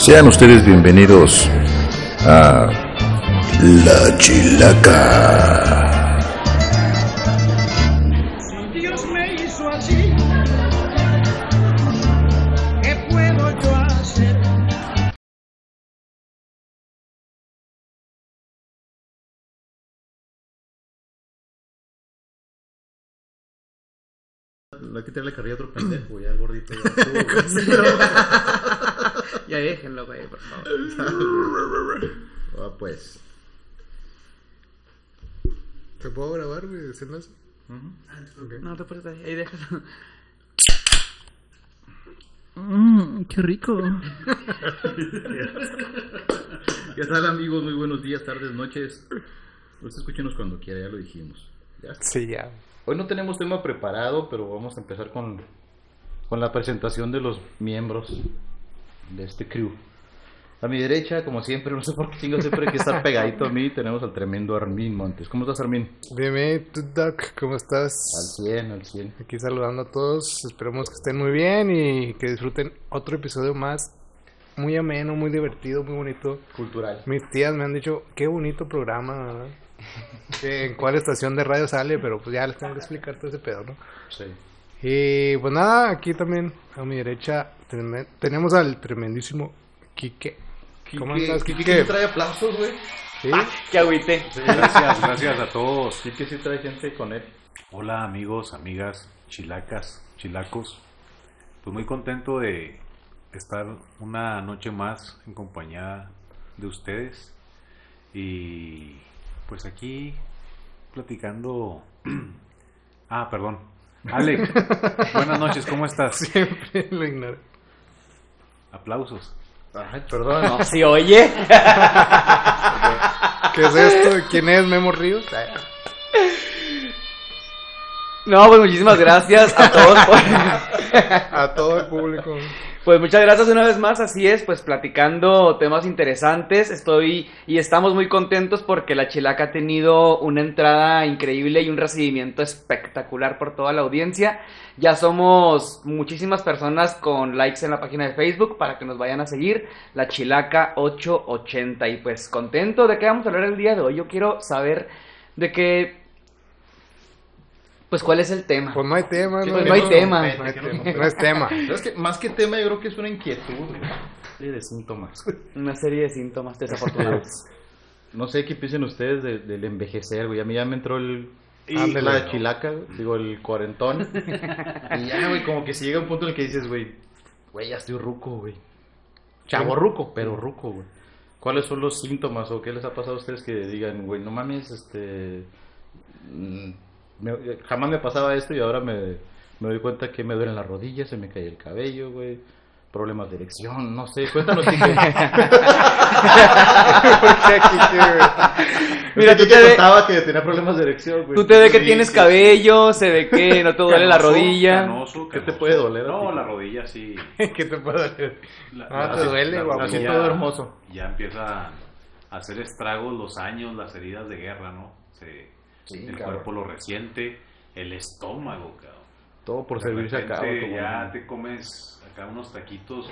Sean ustedes bienvenidos a La Chilaca. Dios me hizo así. ¿Qué puedo yo hacer? No hay que tirarle carrilla a otro pendejo, ya el gordito. Ya, estuvo, Ya déjenlo, güey, por favor. Ah, pues. ¿Te puedo grabar, güey? ¿Haciendo eso? No te puedes ahí, ahí déjalo. Mmm, qué rico. ¿Qué tal, amigos? Muy buenos días, tardes, noches. Pues escúchenos cuando quiera, ya lo dijimos. ¿Ya? Sí, ya. Hoy no tenemos tema preparado, pero vamos a empezar con, con la presentación de los miembros de este crew. A mi derecha, como siempre, no sé por qué chingo siempre hay que estar pegadito a mí, tenemos al tremendo Armin Montes. ¿Cómo estás, Armin? Bienvenido, Doc. ¿Cómo estás? Al 100, al 100. Aquí saludando a todos. Esperemos que estén muy bien y que disfruten otro episodio más. Muy ameno, muy divertido, muy bonito. Cultural. Mis tías me han dicho, qué bonito programa, ¿verdad? En cuál estación de radio sale, pero pues ya les tengo que explicar todo ese pedo, ¿no? Sí. Y pues nada, aquí también a mi derecha tenemos al tremendísimo Quique. ¿Cómo andas, Quique? Quique? trae aplausos, güey? ¿Sí? Qué agüite. Gracias, gracias a todos. Quique sí trae gente con él. Hola amigos, amigas, chilacas, chilacos. Pues muy contento de estar una noche más en compañía de ustedes. Y pues aquí platicando... Ah, perdón. Alex, buenas noches, ¿cómo estás? Siempre lo ignoro. Aplausos. Ay, perdón. No, sí, oye. ¿Qué es esto? ¿Quién es Memo Ríos? No, pues muchísimas gracias a todos. por- A todo el público. Pues muchas gracias una vez más, así es, pues platicando temas interesantes, estoy y estamos muy contentos porque la Chilaca ha tenido una entrada increíble y un recibimiento espectacular por toda la audiencia. Ya somos muchísimas personas con likes en la página de Facebook para que nos vayan a seguir, la Chilaca 880 y pues contento de qué vamos a hablar el día de hoy. Yo quiero saber de qué pues cuál es el tema. Pues no hay tema, Sí, ¿no? pues no hay tema. No, hay tema. No es tema. ¿Sabes qué? Más que tema, yo creo que es una inquietud, güey. Sí, de síntomas. Una serie de síntomas desafortunados. No sé qué piensen ustedes de- del envejecer, güey. A mí ya me entró el. Ándale. la chilaca, güey, digo, el cuarentón. y ya, güey, como que si llega un punto en el que dices, güey, güey, ya estoy ruco, güey. Chavo ruco, pero ruco, güey. ¿Cuáles son los síntomas o qué les ha pasado a ustedes que digan, güey, no mames, este. Me- jamás me pasaba esto y ahora me, me doy cuenta que me duelen las rodillas, se me cae el cabello, güey. Problemas de erección, no sé. Cuéntanos, Quique. Mira, tú te, ve- contaba que tenía problemas de erección, güey. tú te ve que Sí, tienes sí. cabello, se ve que no te duele la Canoso, rodilla. canoso, ¿Qué te canoso. puede doler? No, la rodilla sí. ¿Qué te puedo decir? La- Ah, la- te duele, la guapo. Así todo hermoso. Ya empieza a hacer estragos los años, las heridas de guerra, ¿no? Se, Sí, el cabrón. cuerpo lo resiente, el estómago, cabrón. Todo por De servirse a cabo. ya te comes acá unos taquitos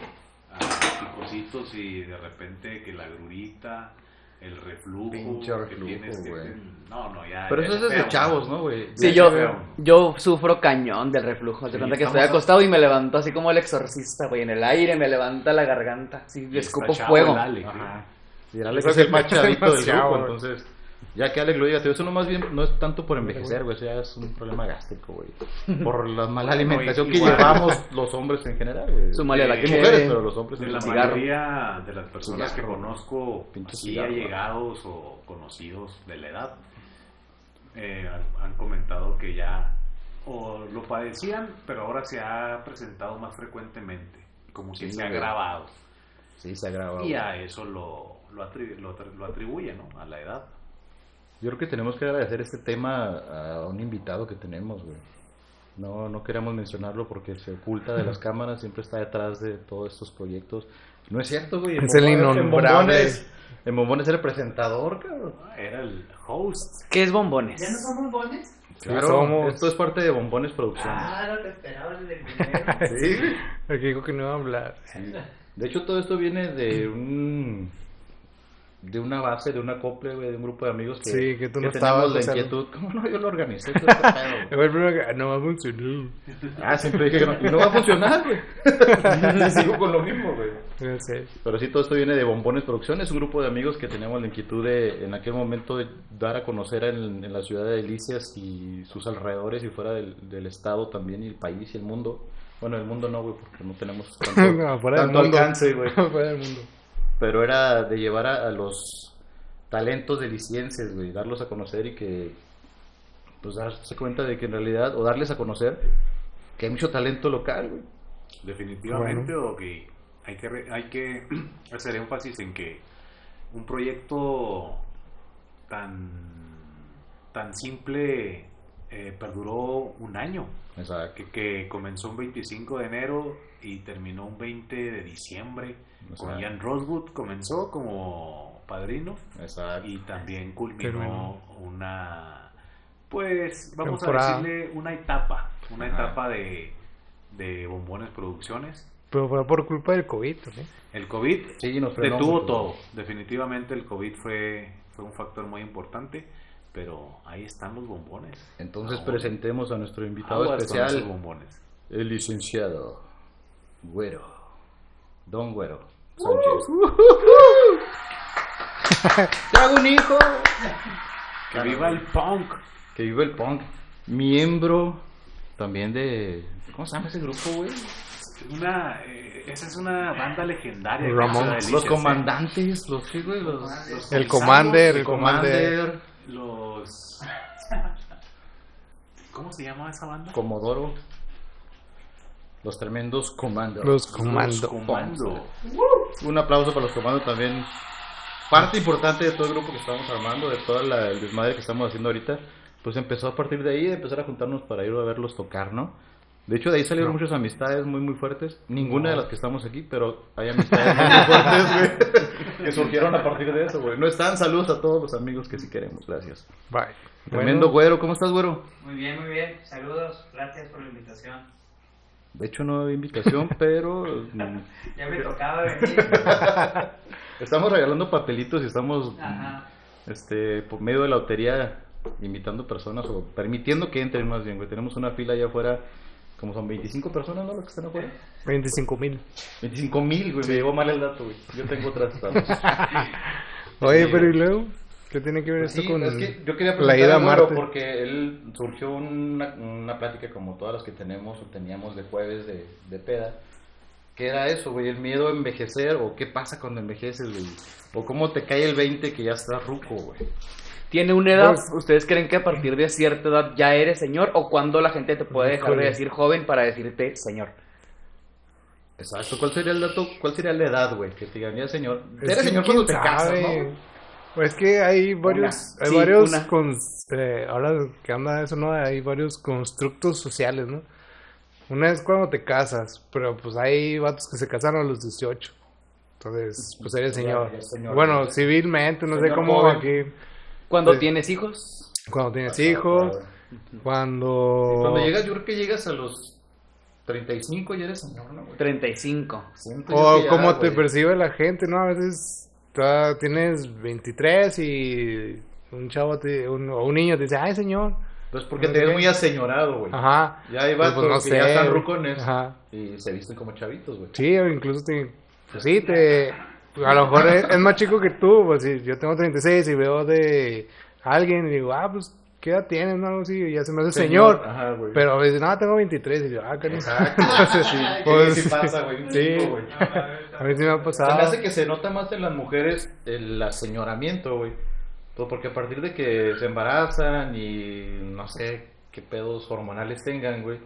ah, picositos y de repente que la grurita, el reflujo, Pinche que reflujo, tienes que-. No, no, ya. Pero ya eso es desde feo, chavos, ¿no, güey? Sí, yo, yo sufro cañón del reflujo. Te Sí, cuenta que estoy a- acostado y me levanto así como el exorcista, güey. En el aire me levanta la garganta. Sí, escupo fuego. el Alex. Ajá. Y el Alex es el sí más chavito del grupo, entonces... Ya que Alex lo diga, eso no más bien no es tanto por envejecer, güey, eso ya es un problema gástrico, güey. Por la mala alimentación que llevamos los hombres en general, güey. Súmale a la Y que mujeres, pero los hombres De en la mayoría de las personas que conozco, así allegados o conocidos de la edad, eh, han, han comentado que ya o lo padecían, pero ahora se ha presentado más frecuentemente, como que Sí, se ha güey. agravado. Sí, se agrava. Y güey. a eso lo, lo, atri- lo lo atribuye, ¿no? A la edad. Yo creo que tenemos que agradecer este tema a un invitado que tenemos, güey. No, no queremos mencionarlo porque se oculta de las cámaras, siempre está detrás de todos estos proyectos. No es cierto, güey. Es el Bombones- innombrable. En Bombones, en Bombones era el presentador, cabrón. Era el host. ¿Qué es bombones? ¿Ya no somos bones? Claro, somos. esto es parte de Bombones Producciones. Ah, no te esperaba desde el primero. Sí, güey. Aquí dijo que no iba a hablar. De hecho, todo esto viene de un de una base, de una güey, de un grupo de amigos que, Sí, que tú no teníamos estabas, la inquietud. ¿Cómo no? Yo lo organicé. todo este pedo, que- no va a funcionar. ah, siempre dije que no. No va a funcionar, güey. Sigo con lo mismo, güey. Sé. Pero sí, todo esto viene de Bombones Producciones, un grupo de amigos que teníamos la inquietud de, en aquel momento, de dar a conocer en, en la ciudad de Delicias y sus alrededores y fuera del, del estado también, y el país y el mundo. Bueno, el mundo no, güey, porque no tenemos tanto, No, fuera del tanto mundo. alcance, güey. Fuera del mundo. Pero era de llevar a, a los talentos delicienses, güey, darlos a conocer y que, pues, darse cuenta de que en realidad, o darles a conocer que hay mucho talento local, güey. Definitivamente, o que hay que, re- hay que hacer énfasis en que un proyecto tan, tan simple eh, perduró un año, Exacto. que, que comenzó un 25 de enero y terminó un 20 de diciembre. Con Exacto. Ian Rosewood comenzó como padrino Exacto. y también culminó una, pues vamos Temporada. a decirle una etapa, una Ajá. etapa de, de Bombones Producciones. Pero fue por culpa del COVID también. El COVID Sí, nos frenó detuvo todo, definitivamente el COVID fue, fue un factor muy importante, pero ahí están los bombones. Entonces Ahora, presentemos a nuestro invitado especial, bombones. el licenciado Güero, Don Güero Sánchez. ¡Trago un hijo! Que viva el punk. Que vive el punk. Miembro también de... ¿Cómo se llama ese grupo, güey? Una, eh, esa es una banda legendaria. Ramón. Los ¿eh? comandantes, los qué, güey, los... los El Commander, el Commander, Los. ¿Cómo se llama esa banda? Comodoro. Los tremendos comandos. Los comando. Comando. Un aplauso para los comandos también. Parte importante de todo el grupo que estamos armando, de todo la- el desmadre que estamos haciendo ahorita, pues empezó a partir de ahí, de empezar a juntarnos para ir a verlos tocar, ¿no? De hecho, de ahí salieron muchas amistades muy, muy fuertes. Ninguna de las que estamos aquí, pero hay amistades muy, muy fuertes, güey, que surgieron a partir de eso, güey. No están, saludos a todos los amigos que sí queremos, gracias. Bye. Tremendo güero, ¿cómo estás, güero? Muy bien, muy bien. Saludos. Gracias por la invitación. De hecho, no había invitación, pero Ya me tocaba venir. estamos regalando papelitos y estamos Ajá. este, por medio de la lotería, invitando personas o permitiendo que entren más bien, güey. Tenemos una fila allá afuera, como son 25 personas, ¿no? Los que están afuera. 25 mil. 25 mil, güey. Me llegó mal el dato, güey. Yo tengo otras. Oye, pero. ¿y luego? ¿Qué tiene que ver Pues esto sí, con es que yo quería la ida a Marte? porque él surgió una, una plática como todas las que tenemos o teníamos de jueves de, de peda. ¿Qué era eso, güey? El miedo a envejecer o qué pasa cuando envejeces, güey. O cómo te cae el 20 que ya estás ruco, güey. ¿Tiene una edad? Pues- ¿Ustedes creen que a partir de cierta edad ya eres señor? ¿O cuando la gente te puede dejar de decir joven para decirte señor? Exacto. ¿Cuál sería el dato? ¿Cuál sería la edad, güey? Que te digan, ya señor. Es Eres señor cuando te casas. ¿no? Pues que hay varios, Una. hay Sí, varios una. con, eh, ahora que anda eso, ¿no? Hay varios constructos sociales, ¿no? Una es cuando te casas, pero pues hay vatos que se casaron a los 18. Entonces, pues eres Ya, señor. ya. Bueno, civilmente, no sé cómo joven. aquí. ¿Cuando tienes hijos? Cuando tienes hijos, cuando... Cuando llegas, yo creo que llegas a los 35 y eres señor, ¿no, güey? 35. Siento yo O ya, cómo te güey. percibe la gente, ¿no? A veces tienes 23 y un chavo te, un, o un niño te dice, ay señor. Pues porque No te sé ves muy aseñorado, güey. Ajá. Ya hay Pues, vatos pues, no que ya sé, están rucones Ajá. y se visten como chavitos, güey. Sí, o incluso te, pues sí, te, a lo mejor es, es más chico que tú, pues si yo tengo 36 y veo de alguien y digo, ah, pues, ¿qué edad tienes? No, algo así, y ya se me hace señor. Ajá, güey. Pero a veces, no, tengo 23 y yo, ah, qué Exacto. Entonces, Sí, pues, sí pasa, güey. sí. güey. a mí sí me ha Se pasado. me hace que se nota más en las mujeres el aseñoramiento, güey. Pues porque a partir de que se embarazan y no sé qué pedos hormonales tengan, güey.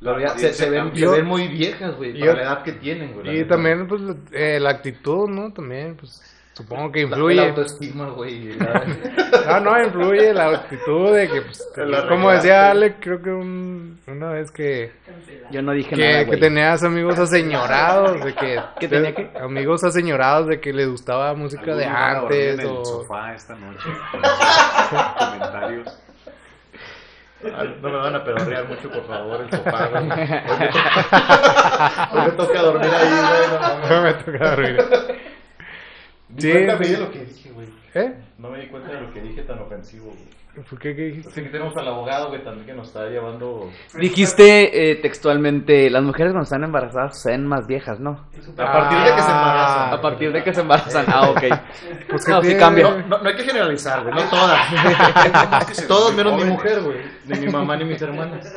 La Pero ya se, se ven, se Yo- ven muy viejas, güey, yo- para la edad que tienen, güey. Y también, pues, eh, la actitud, ¿no? También, pues, supongo que influye. La, autoestima, güey. la- No, no, influye la actitud de que, pues, La como decía Ale, creo que un- una vez que, Yo no dije que, nada, que güey. tenías amigos aseñorados, de que, ¿Qué tenía qué? Amigos aseñorados de que les gustaba música de antes en el o... sofá esta noche comentarios. Ah, No me van a pedorrear mucho, por favor, el sofá, güey. Hoy me toca, dormir ahí, güey. No me toca dormir. Sí, cuenta me sí. di de lo que dije, güey. ¿Eh? No me di cuenta de lo que dije tan ofensivo, güey. ¿Por qué? ¿Qué dijiste? Así que tenemos al abogado, güey, también que nos está llevando... Dijiste eh, textualmente, las mujeres cuando están embarazadas se ven más viejas, ¿no? A partir de que se embarazan. A partir de que se embarazan. Ah, ok. Pues No, sí cambia. No, no, no hay que generalizar, güey, no todas. Todos menos mi mujer, güey. Ni mi mamá ni mis hermanas.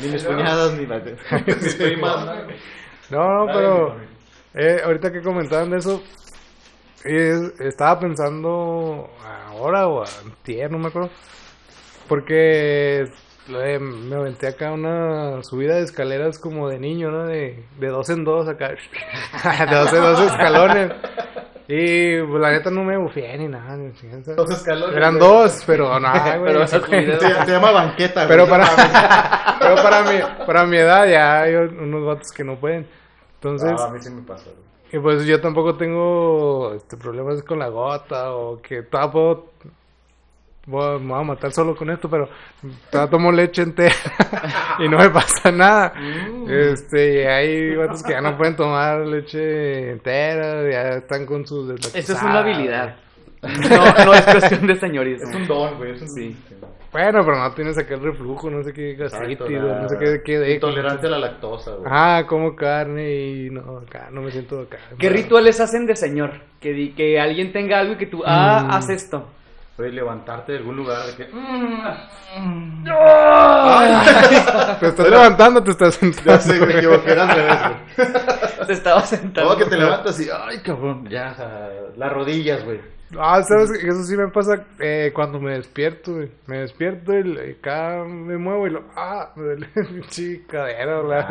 Ni mis cuñadas, ni las mis primas. No, no, pero eh, ahorita que comentaban de eso, eh, estaba pensando ahora o antier, no me acuerdo, porque eh, me aventé acá una subida de escaleras como de niño, ¿no? De, de dos en dos acá, de dos en dos escalones. Y pues la neta no me bufié ni nada. ni. Dos escalones. Eran güey. dos, pero güey. Se, se llama banqueta, güey. Pero para, pero para mi, para mi edad ya hay unos vatos que no pueden. Entonces, Ah, a mí sí me pasa, güey. Y pues yo tampoco tengo este, problemas con la gota o que puedo, voy a- me voy a matar solo con esto, pero todavía tomo leche entera y no me pasa nada. Este, y hay vatos que ya no pueden tomar leche entera, ya están con sus Eso es una habilidad. No, no es cuestión de señorismo. Es un don, güey. Es un Sí. Bueno, pero no tienes acá el reflujo, no sé qué gastritis, no sé qué, qué de Intolerancia a la lactosa, güey. Ah, como carne y no, acá no me siento acá. ¿Qué rituales hacen de señor? Que, di- que alguien tenga algo y que tú, ah, haz esto. Güey, levantarte de algún lugar de que... mm, Te estás levantando, te estás sentando. Ya sé, me equivoqué, era al revés, güey. Te estaba sentando. Todo que te levantas y... Ay, cabrón, ya, o sea, las rodillas, güey. Ah, sabes, que eso sí me pasa eh, cuando me despierto, güey. Me despierto y y acá me muevo y lo. Ah, me duele mi cadera, la,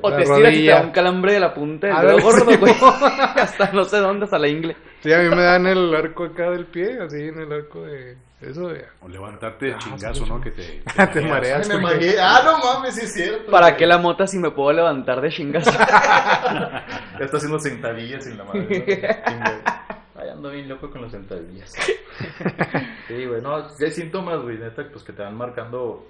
O la te estiras y te da un calambre de la punta del Ah, dedo gordo, sí. güey. Hasta no sé dónde, hasta la ingle. Sí, a mí me dan el arco acá del pie, así en el arco de. Eso, ya. O levantarte de chingazo, ¿no? Que te, Te mareas. Me mareé. Ah, no mames, sí es cierto. ¿Para qué la mota si me puedo levantar de chingas? Ya está haciendo sentadillas sin la madre. ¿no? Ay, ando bien loco con las sentadillas. Sí, güey, no, sí hay síntomas, güey, neta, pues que te van marcando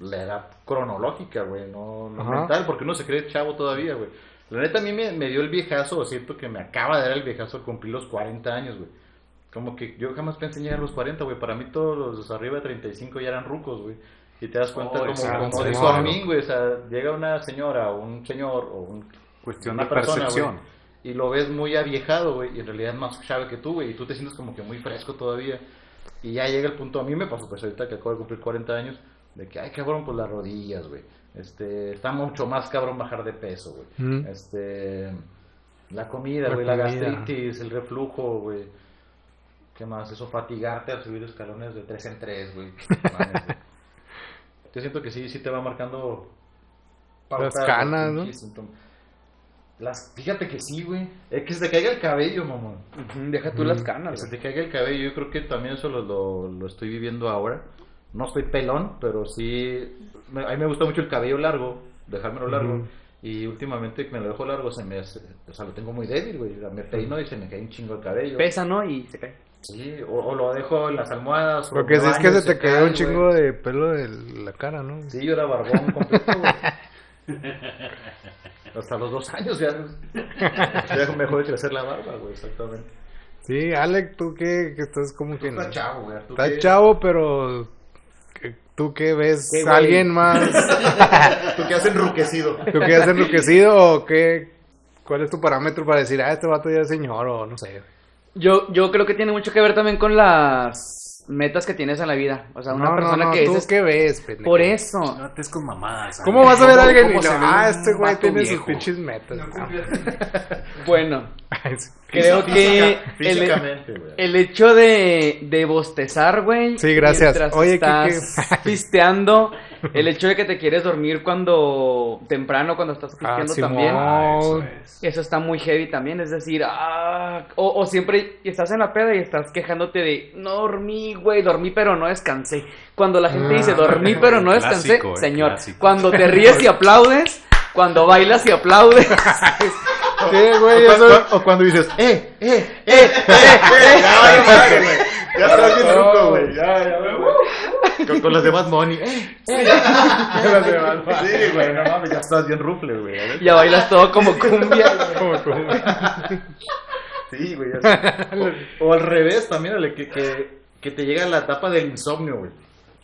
la edad cronológica, güey, no, no mental, porque uno se cree chavo todavía, güey. La neta a mí me, me dio el viejazo, siento que me acaba de dar el viejazo al cumplir los 40 años, güey. Como que yo jamás pensé en llegar a los 40, güey. Para mí todos los arriba de 35 ya eran rucos, güey. Y te das cuenta Oh, como, exacto, como dijo güey. O sea, llega una señora o un señor o un Cuestión una de persona, percepción. güey, y lo ves muy aviejado, güey, y en realidad es más chave que tú, güey, y tú te sientes como que muy fresco todavía. Y ya llega el punto, a mí me pasó, pues ahorita que acabo de cumplir 40 años, de que, ay, cabrón, pues las rodillas, güey. Este, está mucho más cabrón bajar de peso, güey. Mm. Este, la comida, La güey, la, gastritis, el reflujo, güey. ¿Qué más? Eso, fatigarte al subir escalones de 3 en 3, güey. Yo siento que sí, sí te va marcando... Las canas, ¿no? Las, fíjate que sí, güey. Es que se te caiga el cabello, mamón. Deja tú las Que canas, se te caiga el cabello. Yo creo que también eso lo, lo, lo estoy viviendo ahora. No estoy pelón, pero sí. me- a mí me gusta mucho el cabello largo, dejármelo largo. Y últimamente que me lo dejo largo, se me hace- o sea, lo tengo muy débil, güey. Me peino y se me cae un chingo el cabello. Pesa, ¿no? Y se cae. Sí, o, o lo dejo en las almohadas. o Lo que sí es que se te cae, un güey. chingo de pelo de la cara, ¿no? Sí, yo era barbón completo, güey. Hasta los dos años ya. Ya me dejó de crecer la barba, güey, exactamente. Sí, Alec, tú que, que estás como que... Tú estás chavo, güey. ¿tú Estás qué? chavo, pero... ¿Tú qué ves? ¿Qué? ¿Alguien más? ¿Tú qué has enruquecido? ¿Tú qué has enriquecido o qué? ¿Cuál es tu parámetro para decir, ah, este vato ya es señor o no sé? Yo, yo creo que tiene mucho que ver también con las metas que tienes en la vida. O sea, una no, persona no, no, que ¿tú es... qué ves, pendejo? Por eso. No estés con mamadas. ¿Cómo vas a ver a alguien y ¿Cómo lo, se ve ah, este güey tiene sus pinches metas? Bueno, creo que Física- el, el hecho de, de bostezar, güey. Sí, gracias. Oye, estás ¿qué- qué? pisteando. El hecho de que te quieres dormir cuando temprano, cuando estás Ah, Simón. también. Ah, eso es. Eso está muy heavy también, es decir, ah, o, o siempre estás en la peda y estás quejándote de, no dormí, güey, dormí pero no descansé. Cuando la gente dice, Ah. dormí pero no descansé, Clásico, eh, señor, clásico. cuando te ríes y aplaudes, cuando bailas y aplaudes, ¿Qué, güey? O, Eso... cu- o cuando dices, eh, eh, eh, eh, eh, ya. Ya. Ya. Con, con las de Bad Bunny. ¡Eh! Las de Bad Bunny. Sí, güey, no mames, ya estás bien rufle, güey. Ya bailas todo como cumbia. Como, como. Sí, güey. O, o al revés también, que, que, que te llega la etapa del insomnio, güey.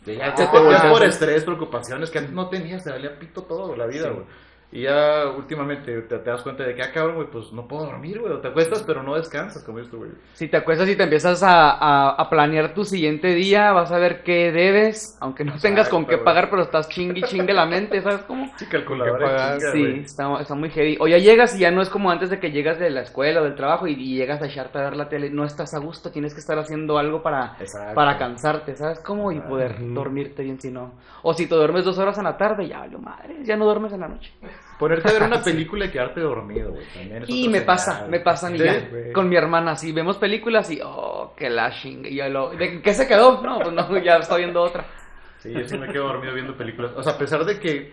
Que ya te, ya. por estrés, preocupaciones, que antes no tenías, te valía pito todo la vida, güey. Y ya últimamente te, te das cuenta de que, ah, cabrón, güey, pues no puedo dormir, güey. O te acuestas, pero no descansas, como esto, güey. Si te acuestas y te empiezas a, a- a planear tu siguiente día, vas a ver qué debes, aunque no tengas con qué pagar, pero estás chingue y chingue la mente, ¿sabes cómo? Sí, calculadora. Chinga, Sí, está, está muy heavy. O ya llegas y ya no es como antes de que llegas de la escuela o del trabajo y, y llegas a echarte a ver la tele. No estás a gusto, tienes que estar haciendo algo para, Exacto. para cansarte, ¿sabes cómo? Y poder dormirte bien si no. O si te duermes dos horas en la tarde, ya valió madre, ya no duermes en la noche. Ponerte a ver una película y quedarte dormido, güey. También es Y me señal, pasa, me pasa a mí Sí, ya, güey. con mi hermana, si vemos películas y, oh, que la chingue, y yo lo, ¿de qué se quedó? No, pues no, ya estoy viendo otra. Sí, yo sí me quedo dormido viendo películas. O sea, a pesar de que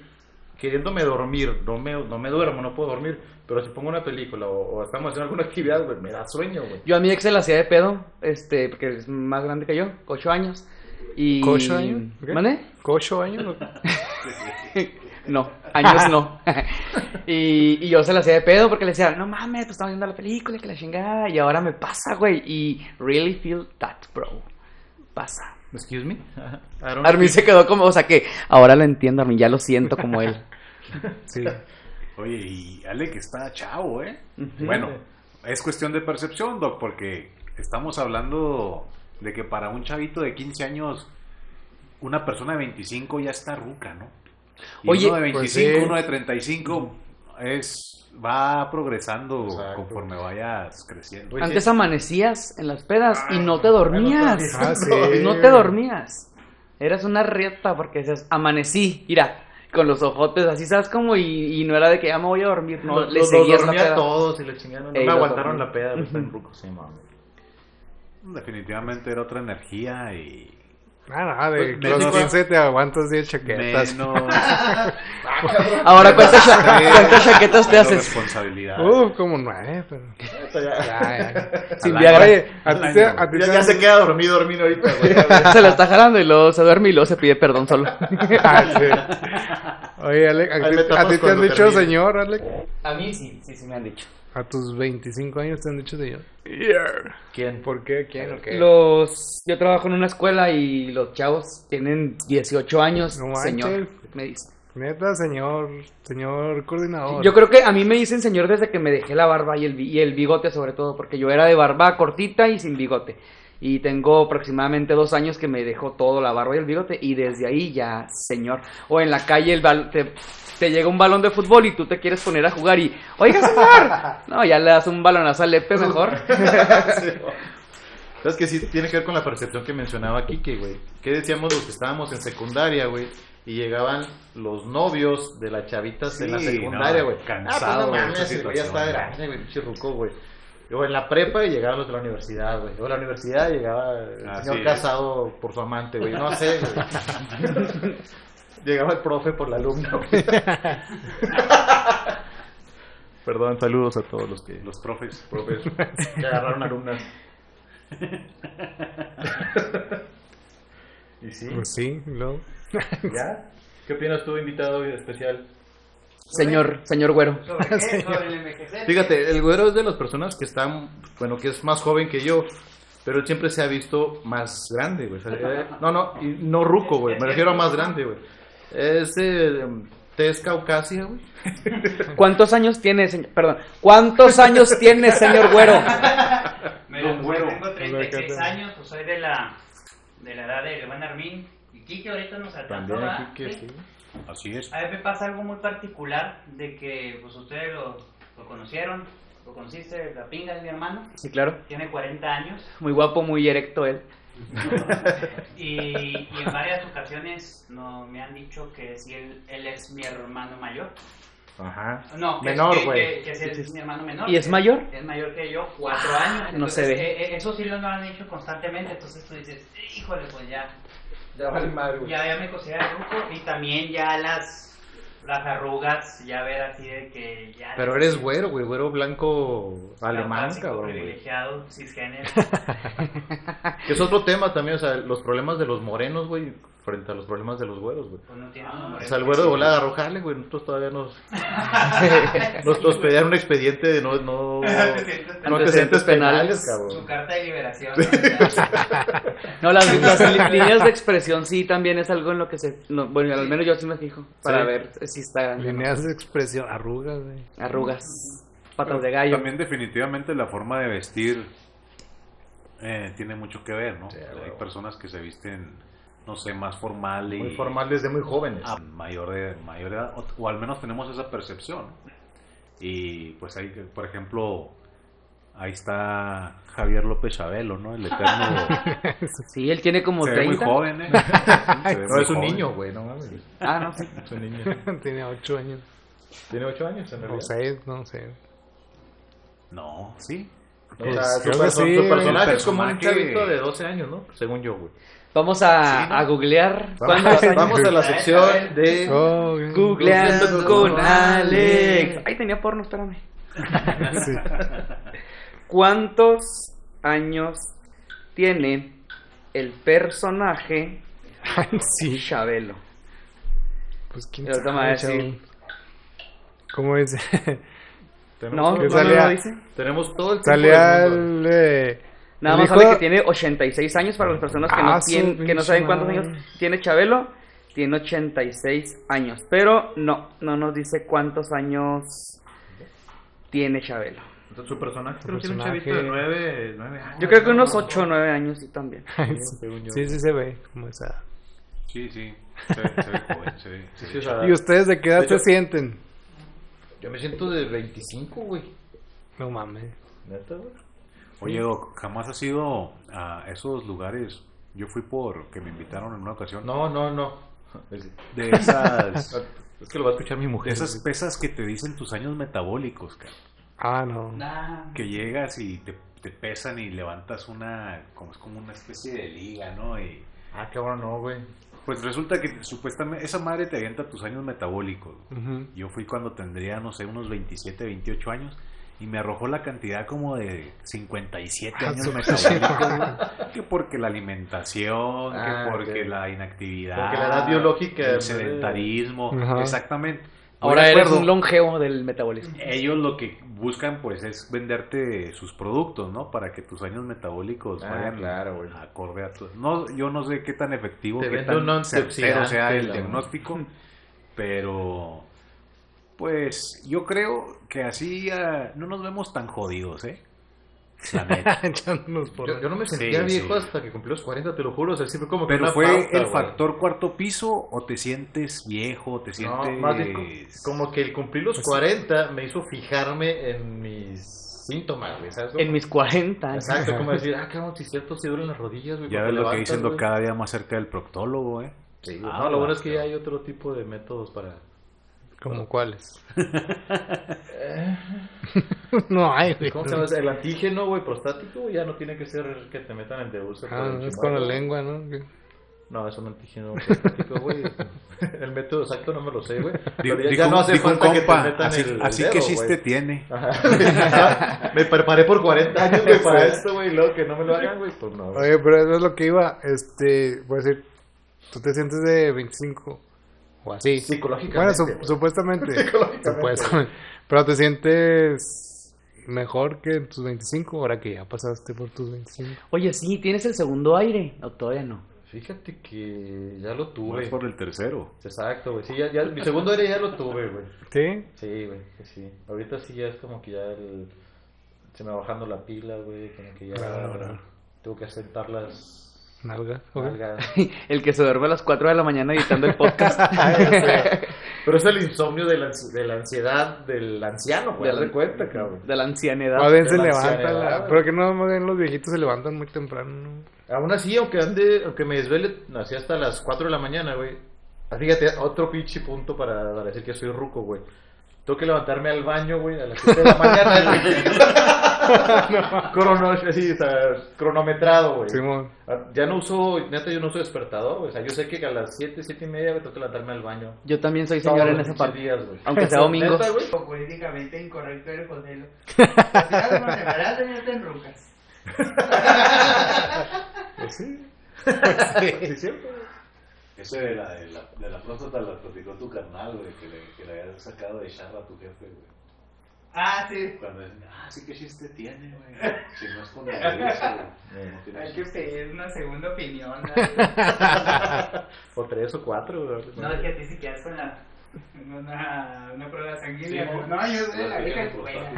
queriéndome dormir, no me, no me duermo, no puedo dormir. Pero si pongo una película o, o estamos haciendo alguna actividad, güey, me da sueño, güey. Yo a mi ex se la hacía de pedo, este, porque es más grande que yo, ocho años. Y... ¿Ocho años? ¿Qué? ¿Mande? ¿Ocho años? No, años no. y, y yo se la hacía de pedo porque le decía, no mames, pues estamos viendo la película, que la chingada. Y ahora me pasa, güey. Y really feel that, bro. Pasa. Excuse me. Armin se quedó como, o sea que ahora lo entiendo, Armin, ya lo siento como él. Sí. Oye, y Ale que está chavo, ¿eh? Bueno, es cuestión de percepción, Doc, porque estamos hablando de que para un chavito de 15 años, una persona de 25 ya está ruca, ¿no? Y Oye, uno de pues 25, sí. uno de 35 es va progresando Exacto. conforme vayas creciendo. Pues Antes sí. amanecías en las pedas y no te dormías. Ah, sí. No te dormías. Eras una rieta porque decías, amanecí, mira, con los ojotes así, ¿sabes cómo? Y, y no era de que ya me voy a dormir, no, Los- le los seguías la dormía peda. a todos y le chingaron. No Ey, me aguantaron dormí. la peda, güey, están rucos. Sí, mames. Definitivamente era otra energía y Nada, nada, de Pues, los menos- 15 te aguantas 10 chaquetas. menos, Ahora, ¿cuántas, cha- cuántas chaquetas te haces? responsabilidad. Uh, como nueve, pero... Ya, Ya, ya. Sin Viagra. Oye, a ti te, a ti ya, ya se queda dormido, dormido ahorita, güey. Se lo está jalando y luego se duerme y luego se pide perdón solo. Ah, sí. Oye, Alec, ¿a ti, te han dicho termine. señor, Alec? A mí sí, sí, sí me han dicho. A tus 25 años te han dicho señor. ¿Quién? ¿Por qué? ¿Quién o qué? Los, yo trabajo en una escuela y los chavos tienen 18 años, No señor, me dicen. Neta, señor, señor coordinador. Yo creo que a mí me dicen señor desde que me dejé la barba y el, y el bigote sobre todo, porque yo era de barba cortita y sin bigote. Y tengo aproximadamente dos años que me dejó todo la barba y el bigote y desde ahí ya, señor. O en la calle el bal- te, te llega un balón de fútbol y tú te quieres poner a jugar y, oiga señor, no, ya le das un balonazo al Lepe mejor. Sí, ¿Sabes que sí tiene que ver con la percepción que mencionaba Kike, güey? ¿Qué decíamos los que estábamos en secundaria, güey? Y llegaban los novios de las chavitas en la Sí, secundaria, no, güey. cansado ah, pues no güey ya está grande, güey, pinche ruco, güey. O en la prepa y llegaban los de la universidad, güey. O en la universidad llegaba el Así señor es. casado por su amante, güey. No sé, güey. Llegaba el profe por la alumna. Perdón, saludos a todos los que Los profes. profes que agarraron alumnas. y sí, Pues sí, luego. ¿ya? ¿Qué opinas tú, invitado especial? Señor, señor güero. ¿Sobre qué? Sobre el envejecer. Fíjate, el güero es de las personas que están, bueno, que es más joven que yo, pero él siempre se ha visto más grande, güey. O sea, eh, no, no, y no ruco, güey, me refiero a más grande, güey. Es de um, tez caucasia, güey. ¿Cuántos años tiene, señor? Perdón, ¿cuántos años tiene, señor güero? Mira, Don Güero. tengo 36 años, pues soy de la, de la edad de Levan Armin. Y Kike ahorita nos alcanzó, Sí. sí. Así es. A mí me pasa algo muy particular de que pues ustedes lo, lo conocieron, lo conociste, la pinga de mi hermano, Sí, claro. tiene 40 años Muy guapo, muy erecto él. y, y en varias ocasiones no, me han dicho que si él, él es mi hermano mayor. Ajá. No, que- Menor, que, güey. que, que él es mi hermano menor. ¿Y es que mayor? Es mayor que yo, cuatro Ah, años. no se ve. eh, eh, eso sí lo han dicho constantemente, entonces tú dices, híjole, pues ya, Ya vale madre, güey. ya, ya me considero ruco y también ya las, las arrugas, ya ver así de que ya... Pero eres güero, güey, güero blanco alemán, cabrón, privilegiado, cisgénero. Que es otro tema también, o sea, los problemas de los morenos, güey. Frente a los problemas de los güeros, güey. Pues no O sea, el güero de volada arrojarle, güey. Nosotros todavía nos. nos, nos pedían un expediente de no. no, no antecedentes penales. penales, Su cabrón. carta de liberación. No, las, líneas de expresión sí también es algo en lo que se... no, bueno, al menos yo sí me fijo para Sí. ver si está... Líneas de expresión, arrugas, güey. Arrugas, patas de gallo. También definitivamente la forma de vestir eh, tiene mucho que ver, ¿no? Sí, Hay personas que se visten, no sé, más formal y Muy formal desde muy jóvenes. a mayor de mayor edad, o, o al menos tenemos esa percepción. Y pues ahí, por ejemplo, ahí está Javier López Chabelo, ¿no? El eterno. Sí, él tiene como se ve muy 30. joven, ¿eh? Se ve No, muy es un joven. niño, güey, no mames. Ah, no, sí. Es un niño. Tiene ocho años. Tiene 8 años en O realidad. seis, no sé. No, sí. O Pues, sea, su, perso- sí, su personaje es como un chavito de 12 años, ¿no? Según yo, güey. Vamos a, a googlear. ¿Cuántos Vamos, a la sección de... Oh, güey. Googleando con Alex. Ay, tenía porno, espérame. Sí. ¿Cuántos años tiene el personaje sí. Chabelo? Pues quién me sabe, decir. ¿Cómo dice? Tenemos No, no lo dice. Tenemos todo el tiempo eh, Nada más hijo- sabe que tiene 86 años para las personas que, Ah, no, tienen, que no saben cuántos años tiene Chabelo. Tiene 86 años. Pero no, no nos dice cuántos años tiene Chabelo. Entonces, su personaje Su creo que tiene un chavito de 9, 9 años. Yo creo que ¿no? unos 8 o 9 años sí también. Sí, según yo. Sí, se ve como esa. Sí, sí. Se ve, se ve joven, se ve. se Sí, ve o sea, ¿Y ustedes de qué edad se sienten? Yo me siento de 25, güey. No mames. Neta, güey. Oye, Doc, jamás has ido a esos lugares. Yo fui por que me invitaron en una ocasión. No, no, no. De esas, es que lo va a escuchar mi mujer. de esas pesas que te dicen tus años metabólicos, cara. Ah, no. Nah. Que llegas y te, te pesan y levantas una, como es como una especie de liga, ¿no? Y Ah, cabrón, no, güey. pues resulta que supuestamente esa madre te avienta tus años metabólicos. Yo fui cuando tendría, no sé, unos 27, 28 años y me arrojó la cantidad como de 57 Ah, años metabólicos. que porque la alimentación, Ah, que porque ok. la inactividad, Porque la edad biológica, el ¿no? sedentarismo, exactamente. Ahora eres acuerdo. un longevo del metabolismo. Ellos lo que buscan pues es venderte sus productos, ¿no? Para que tus años metabólicos Ah, vayan claro, güey. acorde a tu... No, yo no sé qué tan efectivo, Te qué tan certero sea el diagnóstico, pero pues yo creo que así ah, no nos vemos tan jodidos, ¿eh? La neta. Yo, yo no me sentía Sí, viejo sí. hasta que cumplí los 40, te lo juro. O sea, siempre como que Pero fue pauta, el güey. factor cuarto piso o te sientes viejo, te No, sientes... más bien co- como que el cumplir los 40 me hizo fijarme en mis síntomas, ¿sabes? En mis 40 años. Exacto, como decir, ah, cabrón, si cierto, si duelen las rodillas, güey. Ya ves lo que güey. cada día más cerca del proctólogo, ¿eh? Sí. Ah, no, lo bueno es que ya hay otro tipo de métodos para... ¿Como cuáles? no hay, güey. ¿Cómo se llama? El antígeno, güey, prostático, güey, ya no tiene que ser que te metan el deulce. por Ah, el es con la lengua, ¿no? ¿Qué? No, es un antígeno prostático, güey. el método exacto no me lo sé, güey. Dijo, Pero ya, no hace falta que te metan así, el, el así dedo, que güey. chiste tiene. Ajá. me preparé por 40 años, güey, para esto, güey, y luego que no me lo hagan, güey, pues no. güey. Oye, pero eso es lo que iba. Este, voy a decir, tú te sientes de 25 o así. Bueno, Psicológicamente. su- güey. supuestamente. Psicológicamente. supuestamente. Pero te sientes mejor que en tus 25 ahora que ya pasaste por tus 25. Oye, sí, ¿tienes el segundo aire? O todavía no. Fíjate que ya lo tuve. Vas por el tercero. Exacto, güey. Sí, ya, ya, mi segundo aire ya lo tuve, güey. ¿Sí? Sí, güey, sí. Ahorita sí ya es como que ya el... se me va bajando la pila, güey, como que ya Claro. tengo que asentar las Nalga. ok. nalgas. El que se duerme a las 4 de la mañana editando el podcast. Pero es el insomnio de la, de la ansiedad del anciano, güey. De la- de cuenta, cabrón. de la ancianidad. Más bien se levanta la... Pero que no, más bien los viejitos se levantan muy temprano, ¿no? Aún así, aunque ande, aunque me desvele así hasta las 4 de la mañana, güey. ah, Fíjate, otro pinche punto para, para decir que soy ruco, güey. Tengo que levantarme al baño, güey, a las 7 de la mañana. Crono, así, o sea, cronometrado, güey. Simón. Ah, Ya no uso, neta, yo no uso despertador, güey. O sea, yo sé que a las 7, 7 y media, güey, tengo que levantarme al baño. Yo también soy señor en esa parte. días, güey. Aunque sea domingo. Neta, güey. Políticamente incorrecto eres José. Las tenerte en rucas. Pues sí. sí, es cierto, Ese de la, de la, de la próstata lo platicó tu carnal, güey, que le, que le habías sacado de charla a tu jefe, güey. Ah, sí. Cuando dicen, ah, sí que chiste tiene, güey. Si no es con el derecho, güey. No tiene Hay que pedir una segunda opinión. O tres o cuatro, güey. No, es que a ti si quedas con la. Una, una prueba sanguínea. Sí, no, yo soy la vieja escuela.